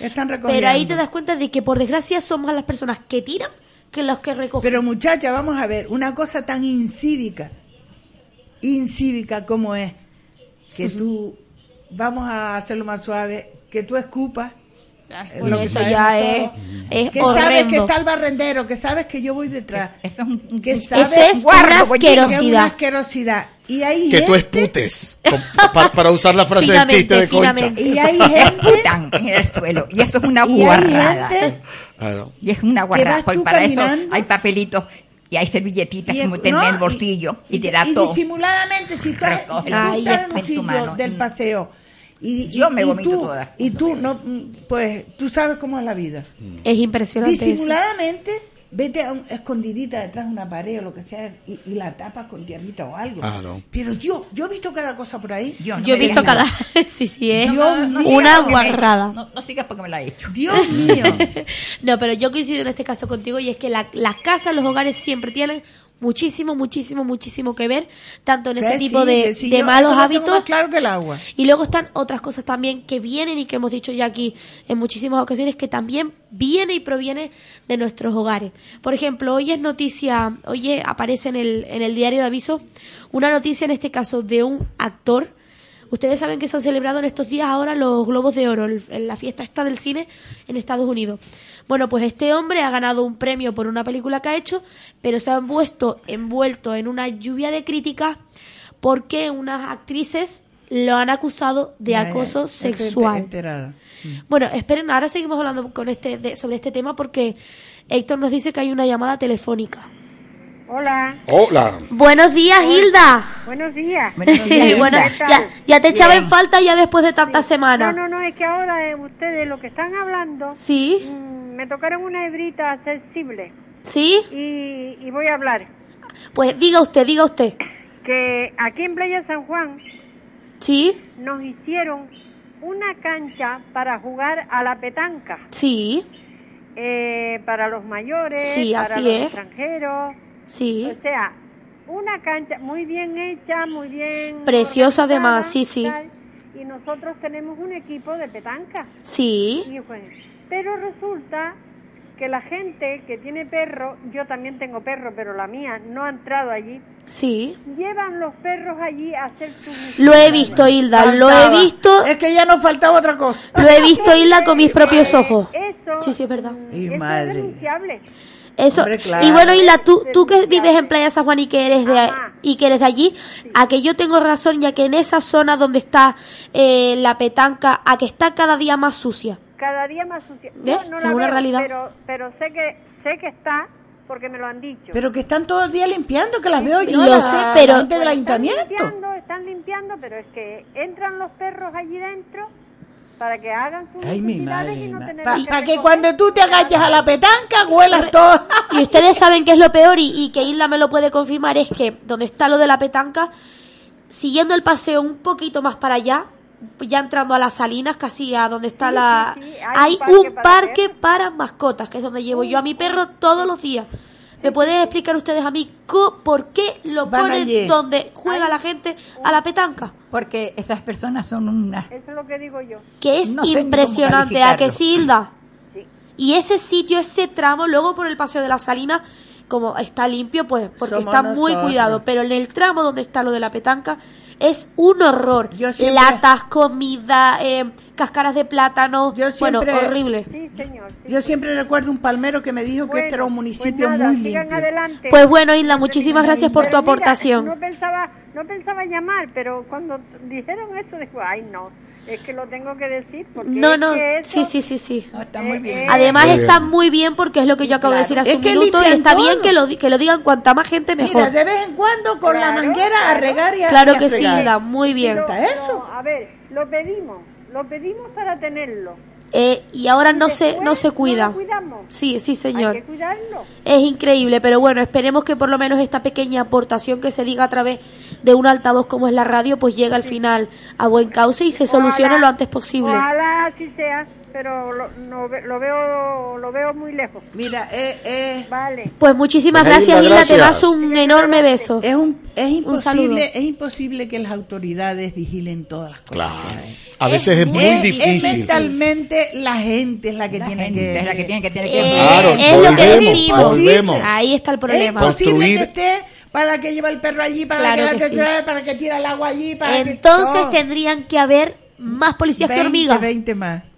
están recogiendo. Pero ahí te das cuenta de que por desgracia son más las personas que tiran que los que recogen. Pero muchacha, vamos a ver, una cosa tan incívica, incívica como es que tú, vamos a hacerlo más suave, que tú escupas. es Bueno, lo que eso ya es, es que sabes que está el barrendero, que sabes que yo voy detrás, es un, que sabes Eso es una que asquerosidad. asquerosidad. Y hay Que tú gente, esputes. com- pa- para usar la frase del chiste de Concha. finamente. y hay gente, en el suelo. Y esto es una y hay guarrada. gente Claro. Y es una Que guarrada. tú para eso hay papelitos y hay servilletitas y, como no, tener en el y- bolsillo y, te y- da y todo. disimuladamente si tú, un tu sitio del paseo y, y- Yo me y vomito tú, toda. y tú no pues tú sabes cómo es la vida Es impresionante eso. Vete a un, escondidita detrás de una pared o lo que sea y, y la tapas con tierrita o algo Ah, no. pero yo yo he visto cada cosa por ahí Yo, no Yo he visto cada... sí, sí, es sigas una porque me- guarrada. No, no sigas porque me la he hecho. Dios mío No, pero yo coincido en este caso contigo y es que la- las casas, los hogares siempre tienen muchísimo, muchísimo, muchísimo que ver, tanto en ese tipo de, que sí, de yo malos hábitos más claro que el agua Y luego están otras cosas también que vienen y que hemos dicho ya aquí en muchísimas ocasiones que también viene y proviene de nuestros hogares. Por ejemplo, hoy es noticia, hoy aparece en el, en el diario de aviso una noticia en este caso de un actor. Ustedes saben que se han celebrado en estos días ahora los Globos de Oro, el- en la fiesta esta del cine en Estados Unidos. Bueno, pues este hombre ha ganado un premio por una película que ha hecho, pero se ha puesto envuelto en una lluvia de críticas porque unas actrices lo han acusado de Ya, acoso sexual. enterada. Bueno, esperen, ahora seguimos hablando con este de- sobre este tema porque Héctor nos dice que hay una llamada telefónica. Hola, Hola. Buenos días, Hilda. buenos días. Buenos días, bueno, ya, ya te echaba en falta ya después de tantas No, semanas. no, no, es que ahora eh, ustedes lo que están hablando, Sí, mm, me tocaron una hebrita sensible sí. y, y voy a hablar. Pues diga usted, diga usted. Que aquí en Playa San Juan Sí, nos hicieron una cancha para jugar a la petanca, sí, eh, para los mayores, Sí, para así los es. extranjeros, sí. o sea, una cancha muy bien hecha, muy bien Preciosa además, sí, sí. tal, y nosotros tenemos un equipo de petanca. Sí, Y bueno, pero resulta que la gente que tiene perro, yo también tengo perro, pero la mía no ha entrado allí, sí. llevan los perros allí a hacer sus Lo he visto, Hilda, lo he Faltaba. visto, es que ya nos faltaba otra cosa lo he visto, Hilda, con mis propios ojos. Eso, Sí, sí, es verdad. mm, Y eso madre. es denunciable. Eso. Hombre, claro. Y bueno, Hilda, tú, tú que vives en Playa San Juan y que eres de Ajá. y que eres de allí, a que yo tengo razón ya que en esa zona donde está eh, la petanca, a que está cada día más sucia. Cada día más sucia. ¿Eh? No Es la una veo, realidad. Pero, pero sé que sé que está porque me lo han dicho. pero que están todo el día limpiando que las veo yo Lo la- sé, pero- la del Están ayuntamiento limpiando, están limpiando, pero es que entran los perros allí dentro para que hagan sus Ay, mi madre, y no mi tener Para que que cuando tú te agachas a la petanca, huelas todo. Y ustedes saben que es lo peor y, y que Hilda me lo puede confirmar, es que donde está lo de la petanca, siguiendo el paseo un poquito más para allá, ya entrando a las salinas, casi a donde está Sí, la... sí, sí, Hay, hay un un parque parque para para, mascotas, que es donde llevo yo a mi perro todos los días. ¿Me pueden explicar ustedes a mí co- por qué lo Van ponen allí. donde juega la gente a la petanca? Porque esas personas son unas... Eso es lo que digo yo. Que es No impresionante, ¿a que calificarlo. sí, Hilda? Sí. Y ese sitio, ese tramo, luego por el paseo de la Salina, como está limpio, pues porque Somos está muy cuidado. Pero en el tramo donde está lo de la petanca, es un horror. Yo siempre- Latas, comida, eh, cáscaras de plátano. Yo bueno, siempre- horrible. Sí, señor. sí. Yo siempre recuerdo un palmero que me dijo que este era un Bueno, municipio pues nada, muy sigan limpio. adelante. Pues bueno, Isla, muchísimas gracias por tu Pero mira, aportación. no pensaba, no pensaba llamar, pero cuando dijeron eso, dijo, ay no, es que lo tengo que decir porque No, es no, que eso- sí, sí, sí, sí. No, está muy bien. Eh, Además Muy está muy bien porque es lo que yo acabo de decir hace Es un que minuto y está bien que lo, que lo digan cuanta más gente mejor. Mira, de vez en cuando con la Claro, manguera a regar y a Claro que sí. Hilda, muy bien. pero- ¿Está eso? no, a ver, lo pedimos, lo pedimos para tenerlo. Eh, y ahora no se, no se cuida. cuidamos. Sí, sí, Hay señor. que cuidarlo. Es increíble, pero bueno, esperemos que por lo menos esta pequeña aportación que se diga a través de un altavoz como es la radio, pues llegue al final a buen cauce y se solucione Ojalá- lo antes posible. Ojalá así sea, pero lo, no ve- lo veo lo veo muy lejos. Mira, eh, eh, Vale. Pues muchísimas Pues, gracias, Hilda, te das un enorme beso. es, un, es Un saludo. imposible, es imposible que las autoridades vigilen todas las cosas. Claro. que hay. A veces es muy Es- Es difícil. mentalmente la gente es la que La tiene gente que es la que tiene que tener Eh, que Claro, es lo que volvemos, decimos. volvemos. Ahí está el Es problema. imposible Construir- que esté para que lleva el perro allí, para Claro que, que la sí. que- para que tira el agua allí, para que- Entonces No. tendrían que haber más policías que 20, hormigas. 20 más.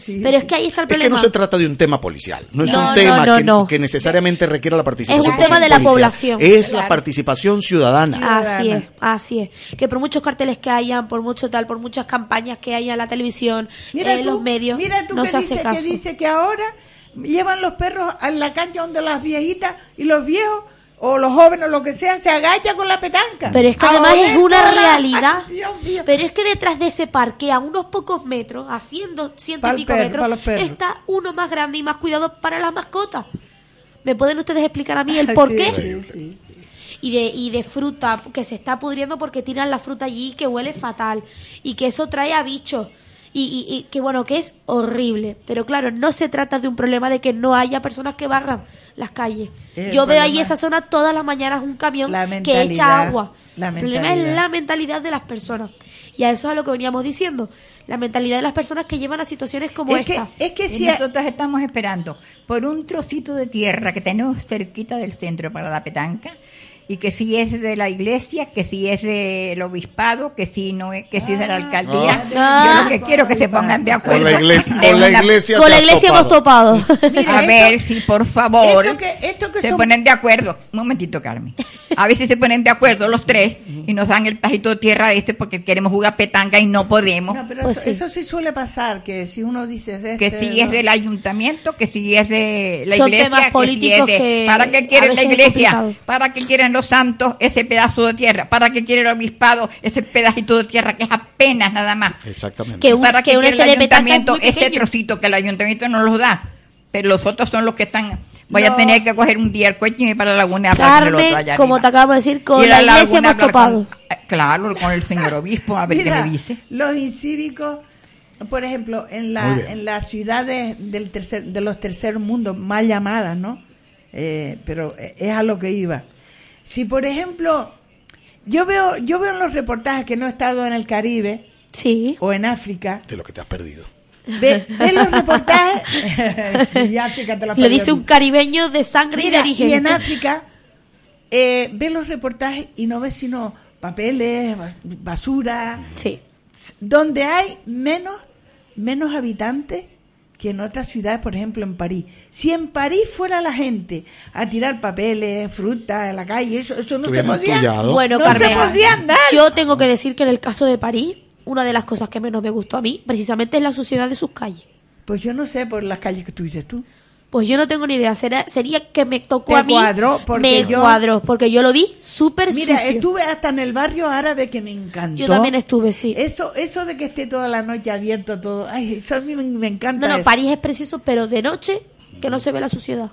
Sí, Pero sí. es que ahí está el Es que problema. no se trata de un tema policial, no es No, un no, tema no, que, no. que necesariamente requiera la participación Es un tema de la policial. población. Es la participación ciudadana. Así es, así es. Que por muchos carteles que hayan, por mucho tal, por muchas campañas que haya en la televisión, Mira en tú, los medios, mira tú no que se dice, hace caso. que dice que ahora llevan los perros a la cancha donde las viejitas y los viejos o los jóvenes o lo que sea se agachan con la petanca. Pero es que además es una la- realidad. Ay, Dios mío. Pero es que detrás de ese parque, a unos pocos metros, a ciento, ciento y pico perro, metros, está uno más grande y más cuidado para las mascotas. ¿Me pueden ustedes explicar a mí el Sí, por qué? sí, sí, sí. y de, y de fruta que se está pudriendo porque tiran la fruta allí que huele fatal y que eso trae a bichos y, y- y que bueno que es horrible pero claro no se trata de un problema de que no haya personas que barran las calles. Yo veo ahí esa zona todas las mañanas un camión La que echa agua. la el problema es mentalidad. la mentalidad de las personas. Y a eso es a lo que veníamos diciendo. La mentalidad de las personas que llevan a situaciones como Es que, esta. es que Y si nosotros estamos esperando por un trocito de tierra que tenemos cerquita del centro para la petanca y que si es de la iglesia, que si es del obispado, que si no es, que si es de la alcaldía. Ah. Yo lo que quiero que se pongan de acuerdo. Con la iglesia, con la iglesia, con la iglesia hemos topado. Mira, a esto- ver si por favor esto que, esto que se son- ponen de acuerdo. Un momentito, Carmen. A ver si se ponen de acuerdo los tres y nos dan el pajito de tierra este porque queremos jugar petanca y no podemos. No, pero Pues eso, sí. eso sí suele pasar, que si uno dice este, que si es no- del ayuntamiento, que si es de la Son iglesia, temas que si políticos es de- que ¿Para qué a quiere la veces es iglesia? ¿Para qué quieren los santos ese pedazo de tierra? ¿Para qué quiere el obispado ese pedacito de tierra que es apenas nada más? Exactamente. Que un- ¿Para que qué un quiere el ayuntamiento ese trocito que el ayuntamiento no los da? Pero los otros son los que están... Voy a tener que coger un día el coche y irme para la laguna y hablar con el otro Carmen allá como te acabo de decir con Ir la a iglesia hemos hablar topado con- eh, claro, con el señor obispo, a ver Mira, qué me dice. Los incívicos, por ejemplo, en, la, en las ciudades del tercer, de los tercer mundos, mal llamadas, ¿no? Eh, pero es a lo que iba. Si, por ejemplo, yo veo, yo veo en los reportajes que no he estado en el Caribe sí o en África, De lo que te has perdido. ve, ve los reportajes. Sí, África te lo Lo dice un caribeño de sangre y de origen. y en África eh, ves los reportajes y no ves sino papeles, ba- basura, Sí. donde hay menos, menos habitantes que en otras ciudades, por ejemplo en París. Si en París fuera la gente a tirar papeles, fruta en la calle, eso, eso no se podría. Bueno, no Carmen, se podría andar. yo tengo que decir que en el caso de París, una de las cosas que menos me gustó a mí, precisamente es la suciedad de sus calles. Pues yo no sé por las calles que tú dices tú. Pues yo no tengo ni idea. Será, sería que me tocó Te a mí. cuadró, porque me yo- cuadró, porque yo lo vi súper Mira, sucio. estuve hasta en el barrio árabe que me encantó. Yo también estuve, sí. Eso, eso de que esté toda la noche abierto todo, ay, eso a mí me, me encanta. No, no, eso. París es precioso, pero de noche que no se ve la suciedad.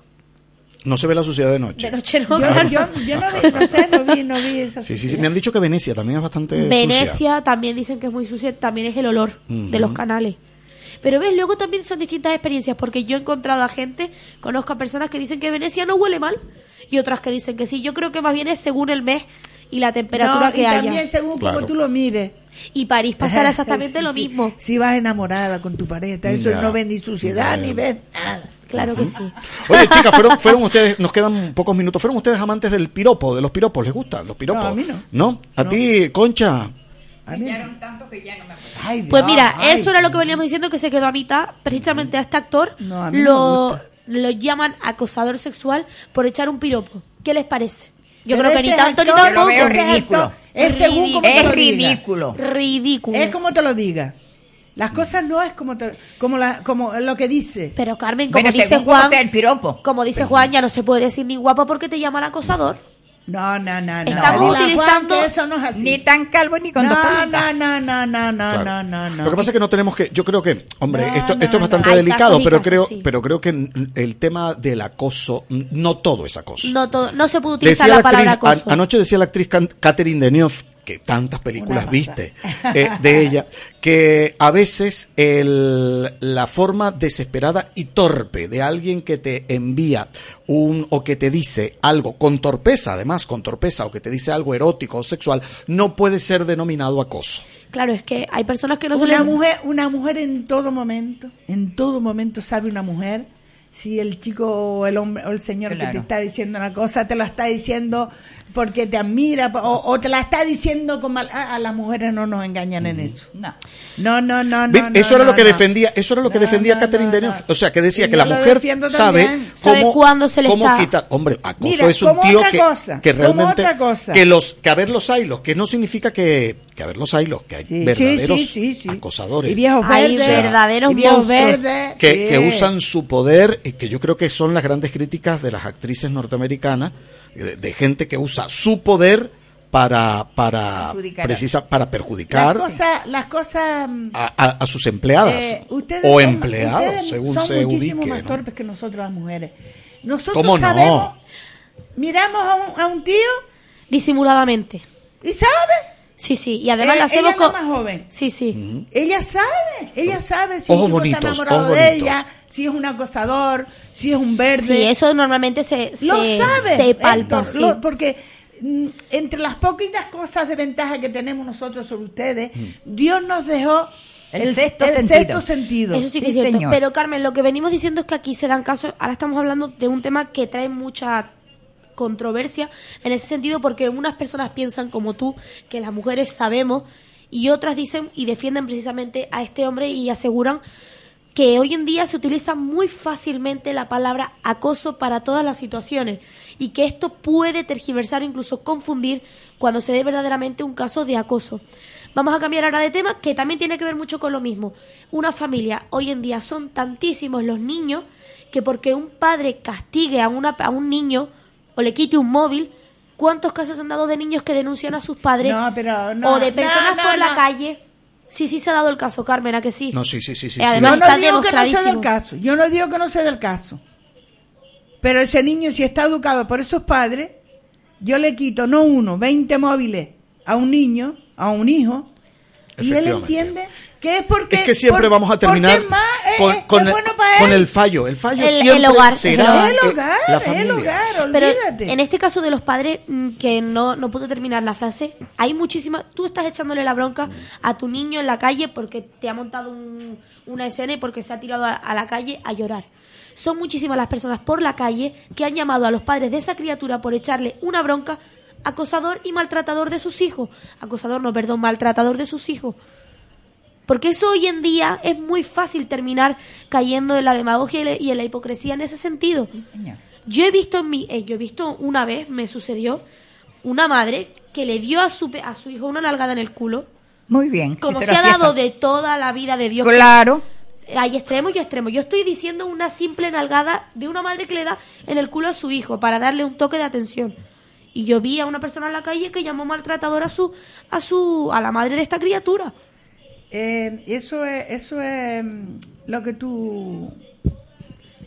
No se ve la suciedad de noche. De noche no, Yo, claro. yo, yo no vi, no sé, no vi, no vi esa Sí, sí, sí. Me han dicho que Venecia también es bastante sucia. Venecia también dicen que es muy sucia, también es el olor de los canales. Pero ves, luego también son distintas experiencias, porque yo he encontrado a gente, conozco a personas que dicen que Venecia no huele mal y otras que dicen que sí. Yo creo que más bien es según el mes y la temperatura No, que y haya. también según Claro. como tú lo mires. Y París pasará exactamente Sí, lo mismo. Si vas enamorada con tu pareja, eso Ya. no ves ni suciedad Ya. ni ves nada. Claro que sí. Oye, chicas, fueron, fueron ustedes, nos quedan pocos minutos, fueron ustedes amantes del piropo, de los piropos, ¿les gustan los piropos? No, a mí no. ¿No? ¿A ti, Concha? A Me mí- echaron tanto que ya no me acuerdo. Ay, Pues mira, ay. eso era lo que veníamos diciendo que se quedó a mitad. Precisamente a este actor No, a lo, lo llaman acosador sexual por echar un piropo. ¿Qué les parece? Yo Pero creo que ni tanto ni actor- veo tampoco. ese ridículo. Es según como te Es lo diga. ridículo. Ridículo. Es como te lo diga. Las cosas no es como te- como la, como lo que dice. Pero Carmen, como Bueno, dice Juan, el piropo. como dice Juan, ya no se puede decir ni guapo porque te llaman acosador. No, no, no, no. Estamos Juan utilizando- que eso no es así. Ni tan calvo ni con no, dos no, palitas. no, no, no, no, Claro. no, no, no. Lo que pasa es que no tenemos que, yo creo que, hombre, No, esto, no, esto es bastante delicado, casos pero casos, creo, sí. pero creo que el tema del acoso, no todo es acoso. No todo, no se puede utilizar Decía la la actriz, palabra acoso. anoche decía la actriz Catherine Deneuve, que tantas películas viste eh, de ella, que a veces el- la forma desesperada y torpe de alguien que te envía un o que te dice algo con torpeza, además con torpeza, o que te dice algo erótico o sexual, no puede ser denominado acoso. Claro, es que hay personas que no se una mujer, una mujer en todo momento, en todo momento sabe una mujer. Si el chico o el hombre o el señor que te está diciendo una cosa te lo está diciendo porque te admira o, o te la está diciendo como a, a las mujeres no nos engañan en eso. No. No, no, no, no. Eso era no, lo que no. defendía, eso era lo que No, defendía no, Catherine no, Deneuve, no. o sea, que decía Y que la mujer sabe también. Cómo, cuándo se le cómo está- quitar, hombre, acoso Mira, es un tío que, cosa, que realmente otra cosa. que los que a ver los hay los que no significa que que a ver los hay los que hay Sí, verdaderos sí, sí, sí. acosadores Y viejos Hay verdes. verdaderos y viejos verdes. que, sí. que usan su poder y que yo creo que son las grandes críticas de las actrices norteamericanas de, de gente que usa su poder para para Perjudicar. precisa para perjudicar Las cosas, las cosas mm, a, a- a sus empleadas Eh, o son- empleados según son se muchísimo ubique más ¿no? torpes que nosotros las mujeres. Nosotros ¿Cómo no? sabemos, miramos a un, a un tío Disimuladamente. y sabe. Sí, sí. Y además Eh, lo hacemos ella es la con... más joven. Sí, sí. Ella sabe, ella sabe si Ojos un bonitos, está enamorado ojos de bonitos. ella, si es un acosador, si es un verde. Sí, eso normalmente se, se, lo sabe. se palpa. Héctor, sí. lo- porque mm, entre las poquitas cosas de ventaja que tenemos nosotros sobre ustedes, Mm. Dios nos dejó El sexto el sentido. sexto sentido. Eso sí que Sí, es cierto. señor. Pero Carmen, lo que venimos diciendo es que aquí se dan casos, ahora estamos hablando de un tema que trae mucha controversia en ese sentido porque unas personas piensan como tú que las mujeres sabemos y otras dicen y defienden precisamente a este hombre y aseguran que hoy en día se utiliza muy fácilmente la palabra acoso para todas las situaciones y que esto puede tergiversar, incluso confundir cuando se dé verdaderamente un caso de acoso. Vamos a cambiar ahora de tema que también tiene que ver mucho con lo mismo. Una familia, hoy en día son tantísimos los niños que porque un padre castigue a, una, a un niño o le quite un móvil, ¿cuántos casos han dado de niños que denuncian a sus padres No, pero no, o de personas no, por la calle? Sí, sí se ha dado el caso, Carmen, ¿a que sí? no sí sí sí sí, Eh, sí. además- Yo no digo que no sea del demostradísimo. caso. Yo no digo que no sea del caso. Pero ese niño, si está educado por esos padres, yo le quito no uno, 20 móviles a un niño, a un hijo, y él entiende que es porque. es que siempre por- vamos a terminar porque es más, con, con es el, bueno para con él. el fallo. El fallo El- el siempre hogar, será el hogar, la el familia. hogar, Pero olvídate. en este caso de los padres, mm, que no, no puedo terminar la frase, hay muchísimas... Tú estás echándole la bronca a tu niño en la calle porque te ha montado un- una escena y porque se ha tirado a, a la calle a llorar. Son muchísimas las personas por la calle que han llamado a los padres de esa criatura por echarle una bronca acosador y maltratador de sus hijos. Acosador, no, perdón, maltratador de sus hijos. Porque eso hoy en día es muy fácil terminar cayendo en la demagogia y en la hipocresía en ese sentido. Señor. Yo he visto en mi, eh, yo he visto una vez, me sucedió, una madre que le dio a su, a su hijo una nalgada en el culo, Muy bien. como se ha dado de toda la vida de Dios. Claro. Hay extremos y extremos. Yo estoy diciendo una simple nalgada de una madre que le da en el culo a su hijo para darle un toque de atención. Y yo vi a una persona en la calle que llamó maltratador a su, a su, a la madre de esta criatura. Eh, eso es, eso es mm, lo que tú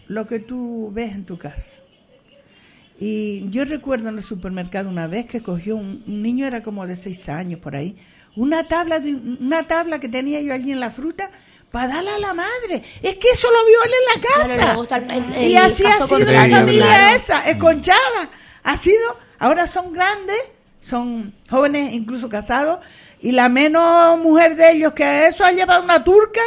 lo que tú ves en tu casa. Y yo recuerdo en el supermercado una vez que cogió un, un niño, era como de seis años por ahí, una tabla, de, una tabla que tenía yo allí en la fruta para darle a la madre. Es que eso lo vio él en la casa. el- el- y así ha sido la familia claro. esa, esconchada. Ha sido, ahora son grandes, son jóvenes incluso casados, y la menos mujer de ellos que eso ha llevado una turca,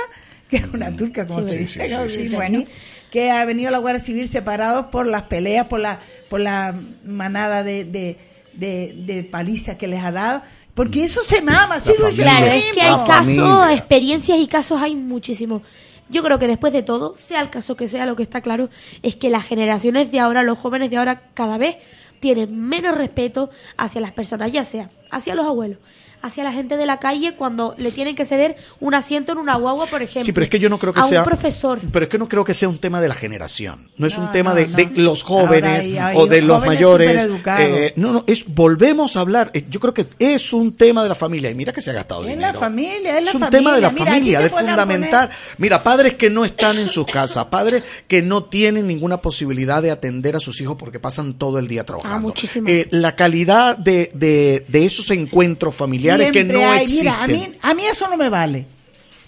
que es una turca como Sí, se sí, dice, sí, sí, sí, sí. aquí, que ha venido a la Guardia Civil separados por las peleas, por la, por la manada de, de, de, de paliza que les ha dado, porque eso se mama, diciendo Claro, es que hay casos, experiencias y casos hay muchísimos. Yo creo que después de todo, sea el caso que sea, lo que está claro es que las generaciones de ahora, los jóvenes de ahora, cada vez tienen menos respeto hacia las personas, ya sea hacia los abuelos, hacia la gente de la calle cuando le tienen que ceder un asiento en una guagua, por ejemplo. Sí, pero es que yo no creo que a sea. un profesor. Pero es que no creo que sea un tema de la generación. No es No, un tema no, de, no. de los jóvenes Ahora hay- hay o de los jóvenes mayores. Eh, no, no, es volvemos a hablar. eh, Yo creo que es un tema de la familia. Y mira que se ha gastado Es dinero. la familia, es la un familia. tema de la Mira, familia, de fundamental. Mira, padres que no están en sus casas, padres que no tienen ninguna posibilidad de atender a sus hijos porque pasan todo el día trabajando. Ah, muchísimo. Eh, la calidad de, de, de esos encuentros familiares que Siempre no hay- existen. Mira, a mí, a mí eso no me vale,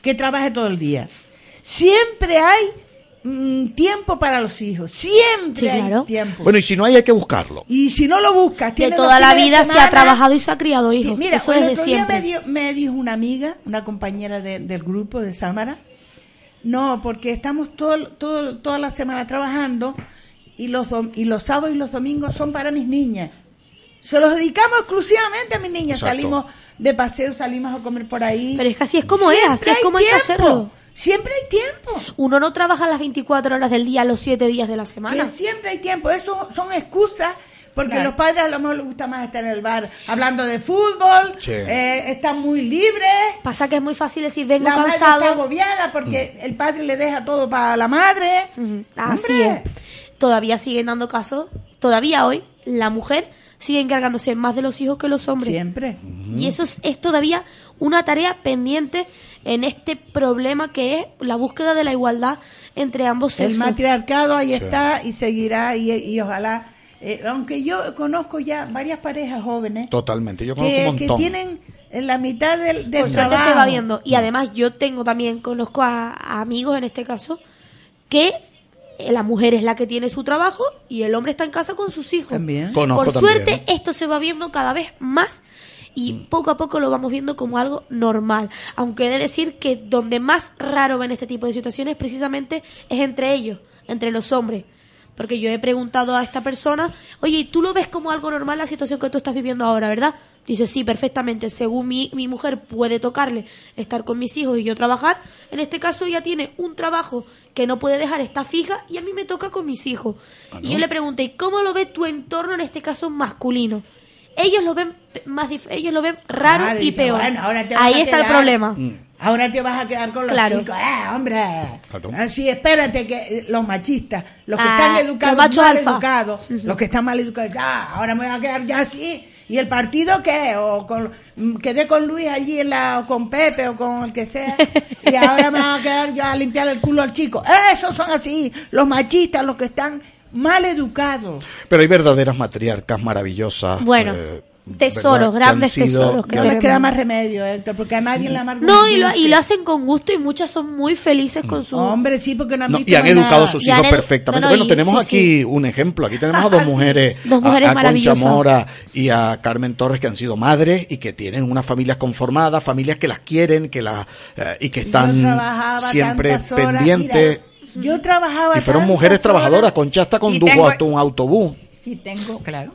que trabaje todo el día. Siempre hay mm, tiempo para los hijos, siempre Sí, hay tiempo. Bueno, y si no hay, hay que buscarlo. y si no lo buscas, tienes los toda la vida se ha trabajado y se ha criado hijos. Mira, Eso el desde otro día me, dio- me dijo una amiga, una compañera de- del grupo de Samara, no, porque estamos todo, todo, toda la semana trabajando y los, dom- y los sábados y los domingos son para mis niñas. Se los dedicamos exclusivamente a mis niñas. Exacto. Salimos de paseo, salimos a comer por ahí. Pero es que así es como es, así es como hay que hacerlo. Siempre hay tiempo. Uno no trabaja las 24 horas del día, los 7 días de la semana. Que siempre hay tiempo. Eso son excusas. Porque Claro. los padres a lo mejor les gusta más estar en el bar hablando de fútbol, Sí. eh, están muy libres, Pasa que es muy fácil decir, vengo la madre está agobiada porque el padre le deja todo para la madre. Así Hombre. es. Todavía siguen dando caso. Todavía hoy, la mujer sigue encargándose más de los hijos que los hombres. Siempre. Y eso es, es todavía una tarea pendiente en este problema que es la búsqueda de la igualdad entre ambos El sexos. matriarcado ahí Sí. está y seguirá y, y ojalá, eh, aunque yo conozco ya varias parejas jóvenes Totalmente. Yo conozco que, un que montón. tienen en la mitad del, del Por trabajo. se va viendo. Y además yo tengo también, conozco a, a amigos en este caso, que la mujer es la que tiene su trabajo y el hombre está en casa con sus hijos. También. Conozco Por también. suerte esto se va viendo cada vez más y poco a poco lo vamos viendo como algo normal. Aunque he de decir que donde más raro ven este tipo de situaciones precisamente es entre ellos, entre los hombres. Porque yo he preguntado a esta persona, oye, ¿y ¿tú lo ves como algo normal la situación que tú estás viviendo ahora, verdad? Dice, sí, perfectamente. Según mi, mi mujer puede tocarle estar con mis hijos y yo trabajar, en este caso ella tiene un trabajo que no puede dejar, está fija y a mí me toca con mis hijos. Y yo le pregunté, ¿y cómo lo ve tu entorno en este caso masculino? Ellos lo ven más dif- ellos lo ven raro Claro, y dice, peor. bueno, ahora te vas Ahí a está el quedar- problema. Ahora te vas a quedar con los Claro. chicos. ¡Eh, hombre! Claro. Así, espérate que eh, los machistas, los que Ah, están educados, los mal alfa. educados, los que están mal educados, ya, ahora me voy a quedar ya así. ¿Y el partido qué? O con, quedé con Luis allí en la, o con Pepe o con el que sea. Y ahora me voy a quedar yo a limpiar el culo al chico. Esos son así, los machistas, los que están mal educados. Pero hay verdaderas matriarcas maravillosas. Bueno, eh, tesoros, grandes sido- tesoros que No les queda más remedio, Héctor, porque a nadie le amarga No, y lo, y lo hacen con gusto y muchas son muy felices con su... Hombre, sí, porque no han No, visto y han educado nada. a sus hijos edu- perfectamente. no, no, bueno, y- tenemos sí, aquí sí. un ejemplo. Aquí tenemos a dos Sí. mujeres, Dos a- mujeres a, Concha maravillosas. Mora y a Carmen Torres, que han sido madres y que tienen unas familias conformadas, familias que las quieren, que las eh, y que están siempre pendientes. mira, yo trabajaba y fueron mujeres horas. trabajadoras. Concha hasta condujo tengo- hasta un autobús. Si tengo, claro.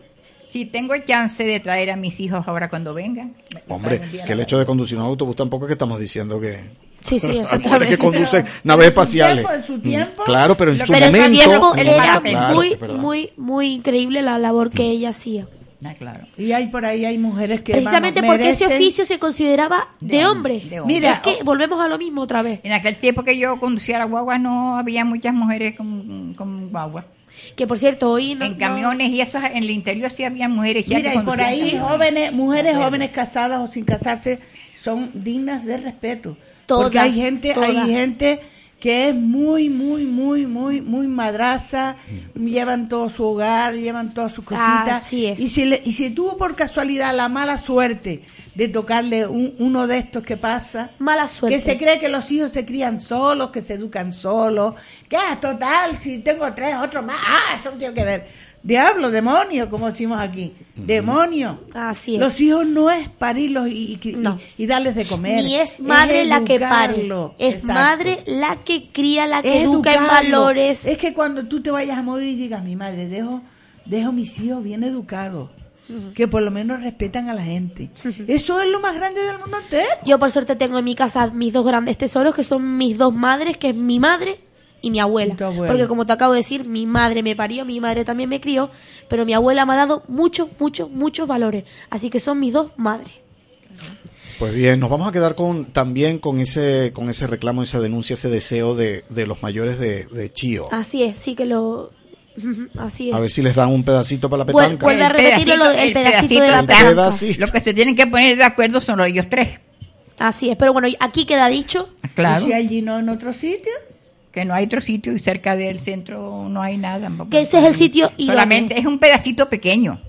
Si tengo chance de traer a mis hijos ahora cuando vengan. Hombre, que el hecho de conducir un autobús tampoco es que estamos diciendo que Sí, sí, exactamente. que conducen Pero- naves pero en su espaciales. tiempo, en su Mm, tiempo. Claro, pero en su Pero en momento. su tiempo era claro, muy, muy, muy increíble la labor que ella hacía. Ah, claro. Y hay por ahí hay mujeres que Precisamente porque ese oficio se consideraba de, De hombre. hombre, de hombre. Mira, es que volvemos a lo mismo otra vez. En aquel tiempo que yo conducía la guagua no había muchas mujeres con, con guagua. Que por cierto, hoy no, en no- camiones y eso, en el interior sí había mujeres ya Mira, que y por ahí jóvenes, mujeres Mujeres. jóvenes casadas o sin casarse son dignas de respeto. Todas, Porque hay gente, todas. hay gente que es muy, muy, muy, muy, muy madraza, llevan todo su hogar, llevan todas sus cositas. Así es. Y si, le- y si tuvo por casualidad la mala suerte de tocarle un- uno de estos que pasa, mala suerte. que se cree que los hijos se crían solos, que se educan solos, que ah, total, si tengo tres, otro más, ah, eso no tiene que ver. Diablo, demonio, como decimos aquí, demonio. Así es. Los hijos no es parirlos y, y- No. y darles de comer. Ni es madre la que pare, es Exacto. madre la que cría, la que Es educa en valores. Es que cuando tú te vayas a morir y digas, mi madre, dejo, dejo mis hijos bien educados. que por lo menos respetan a la gente. Eso es lo más grande del mundo entero. Yo por suerte tengo en mi casa mis dos grandes tesoros, que son mis dos madres, que es mi madre y mi abuela. Y abuela. Porque como te acabo de decir, mi madre me parió, mi madre también me crió, pero mi abuela me ha dado muchos, muchos, muchos valores. Así que son mis dos madres. Pues bien, nos vamos a quedar con también con ese con ese reclamo, esa denuncia, ese deseo de, de los mayores de, de Chío. Así es, sí que lo... Así es. A ver si les dan un pedacito para la petanca. vuelve a repetirlo, lo- el pedacito de la El petanca. pedacito. Los que se tienen que poner de acuerdo son los ellos tres. Así es, pero bueno, aquí queda dicho. Claro. ¿Y si allí no en otro sitio? Que no hay otro sitio y cerca del centro no hay nada. Que ese es el sitio idóneo. Solamente es un pedacito pequeño.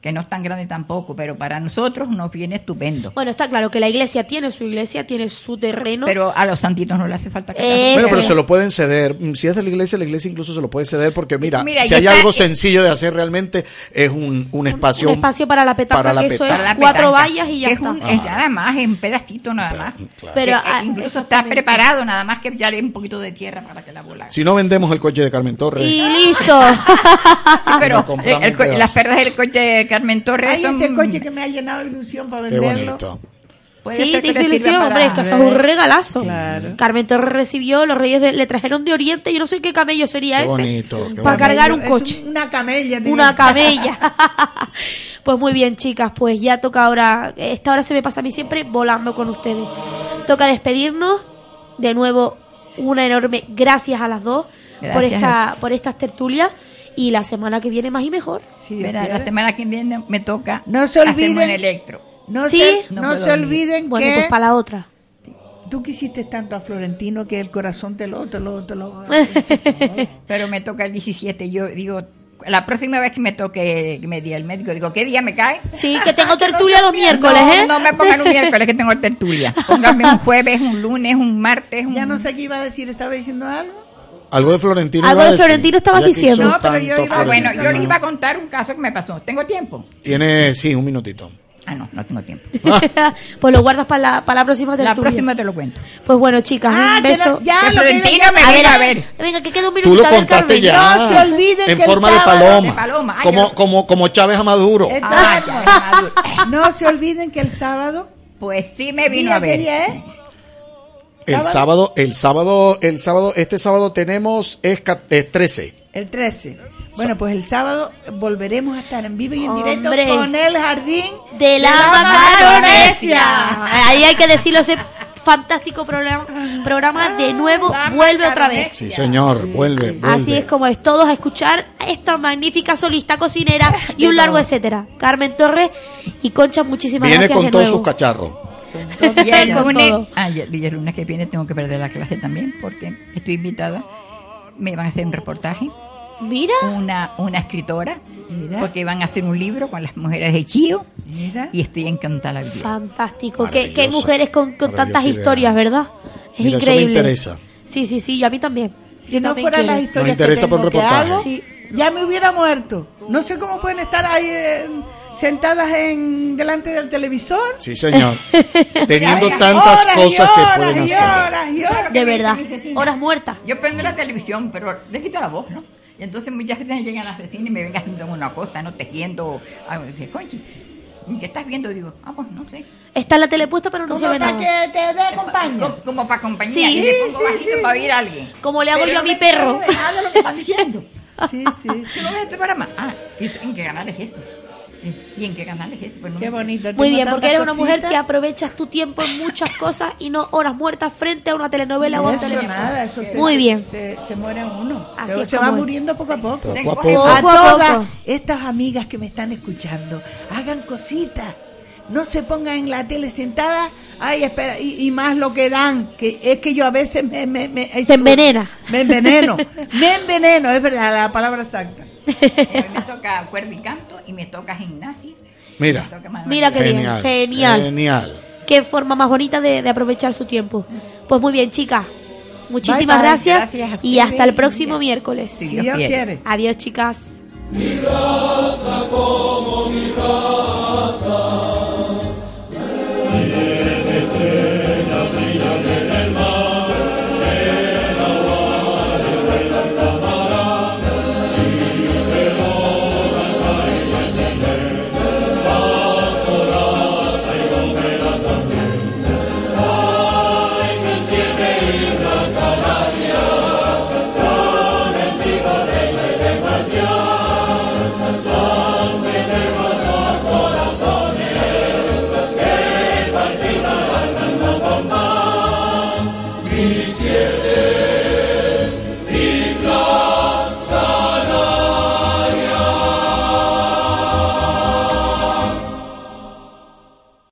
Que no es tan grande tampoco, pero para nosotros nos viene estupendo. Bueno, está claro que la iglesia tiene su iglesia, tiene su terreno. Pero a los santitos no le hace falta que Eh, Bueno, pero se lo pueden ceder. Mm, Si es de la iglesia, la iglesia incluso se lo puede ceder porque mira, Mira, si ya hay está- algo sencillo de hacer realmente es un, un espacio un espacio para la petanca, para la que eso es cuatro vallas y ya que está. Es, un- es nada más, es un pedacito nada más. claro. Pero, Que- ah, incluso está preparado, nada más que echarle un poquito de tierra para que la bola. Si no vendemos el coche de Carmen Torres, Y listo. Sí, pero el las perras del coche de Carmen Torres Hay son... ese coche que me ha llenado de ilusión para qué venderlo. bonito. puede sí, te hizo ilusión, hombre, es que eso es un regalazo. Claro. Carmen Torres recibió, los reyes de- le trajeron de Oriente, yo no sé qué camello sería Qué ese. bonito, qué Para bonito. cargar un Es coche. una camella. Una camella. pues muy bien, chicas, pues ya toca ahora, esta hora se me pasa a mí siempre volando con ustedes. Toca despedirnos. De nuevo, una enorme gracias a las dos por esta por estas tertulias y la semana que viene más y mejor. Sí, Verá, la semana que viene me toca No se olviden- en electro. No, Sí. se, No se olviden Bueno, que pues para la otra. tú quisiste tanto a Florentino que el corazón te lo... Te lo, te lo Pero me toca el 17. Yo digo, la próxima vez que me toque, que me diga el médico, digo, ¿qué día me cae? Sí, que tengo tertulia los miércoles, no, ¿eh? no me pongan un miércoles que tengo tertulia. Pónganme un jueves, un lunes, un martes. Un... ya no sé qué iba a decir, ¿estaba diciendo algo? Algo de Florentino. Algo de. Florentino estabas Ya diciendo. No, pero yo iba- bueno, yo les iba a contar un caso que me pasó. ¿Tengo tiempo? Tiene, sí, un minutito. Ah, no, no tengo tiempo. pues lo guardas para la, para la próxima La próxima te lo cuento. Pues bueno, chicas, Ah, un que beso. ya Que lo que Florentino me a ver, venga a ver. Venga, que queda un Tú minutito. lo a ver, contaste Carmen. ya. No se olviden en que el forma de sábado- paloma. De paloma, como, yo- como, como Chávez a Maduro. El Ah, ya, maduro. No se olviden que el sábado... Pues sí me vino a ¿qué ver. día es? El ¿Sábado? sábado, el sábado, el sábado, este sábado tenemos es, es 13. El 13. Bueno, pues el sábado volveremos a estar en vivo y en directo Hombre. con el jardín De la Macaronesia. Ahí hay que decirlo, ese fantástico programa, programa de nuevo La vuelve otra vez. Sí, señor, vuelve, vuelve. Así es como es, todos a escuchar a esta magnífica solista cocinera y un largo etcétera. Carmen Torres y Concha, muchísimas Viene gracias con de todos nuevo. sus cacharros. Y el Con lunes, todo. ah, y el y el lunes que viene tengo que perder la clase también porque estoy invitada. Me van a hacer un reportaje, Mira, una, una escritora, Mira. porque van a hacer un libro con las mujeres de Chío Mira. y estoy encantada la vida. fantástico. Qué, qué Maravillosa, mujeres con, con tantas idea. historias, ¿verdad? Es Mira, eso me increíble. interesa. Sí, sí, sí, y a mí también. Si Yo no también fueran las historias que, tengo por que reportaje. hago, Sí. ya me hubiera muerto. No sé cómo pueden estar ahí eh, sentadas en delante del televisor. Sí, señor. Teniendo Horas tantas y cosas que horas pueden y hacer. horas y horas. De verdad, horas muertas. Yo prendo la televisión, pero le quito la voz, ¿no? Y entonces muchas veces llegan las vecinas y me ven haciendo una cosa, ¿no? Tejiendo. algo. Y dice, Conchi, ¿qué estás viendo? Digo, ah, pues no sé. Está la tele puesta, pero no se Como ve para nada. que te dé compañía. Como, como para compañía. Sí. y le pongo Sí, sí, para oír a alguien. Como le hago Pero yo a no mi perro. entero de nada de lo que están diciendo. Sí, sí, sí. Si no ves este programa. Ah, ¿y ¿en qué canal es eso? ¿Y en qué canal es eso? Pues no Qué bonito. Muy bien, porque eres una mujer que aprovechas tu tiempo en muchas cosas y no horas muertas frente a una telenovela o a un televisor. nada, eso se- Muy bien. Se, se muere uno. Así se es se va es. muriendo poco a poco. A poco. A Poco a todas estas amigas que me están escuchando, hagan cositas. No se pongan en la tele sentada, ay, espera, y, y más lo que dan, que es que yo a veces me... me, me Te envenena. Me enveneno, me enveneno, es verdad, la palabra exacta. Hoy me toca cuervo y canto y me toca gimnasia. Mira. Toca. Mira qué bien, Genial. genial. Genial. Qué forma más bonita de, de aprovechar su tiempo. Pues muy bien, chicas. Muchísimas Bye, bye. gracias, y hasta el próximo miércoles. Si Dios Dios quiere. quiere. Adiós, chicas. Mi raza como mi raza.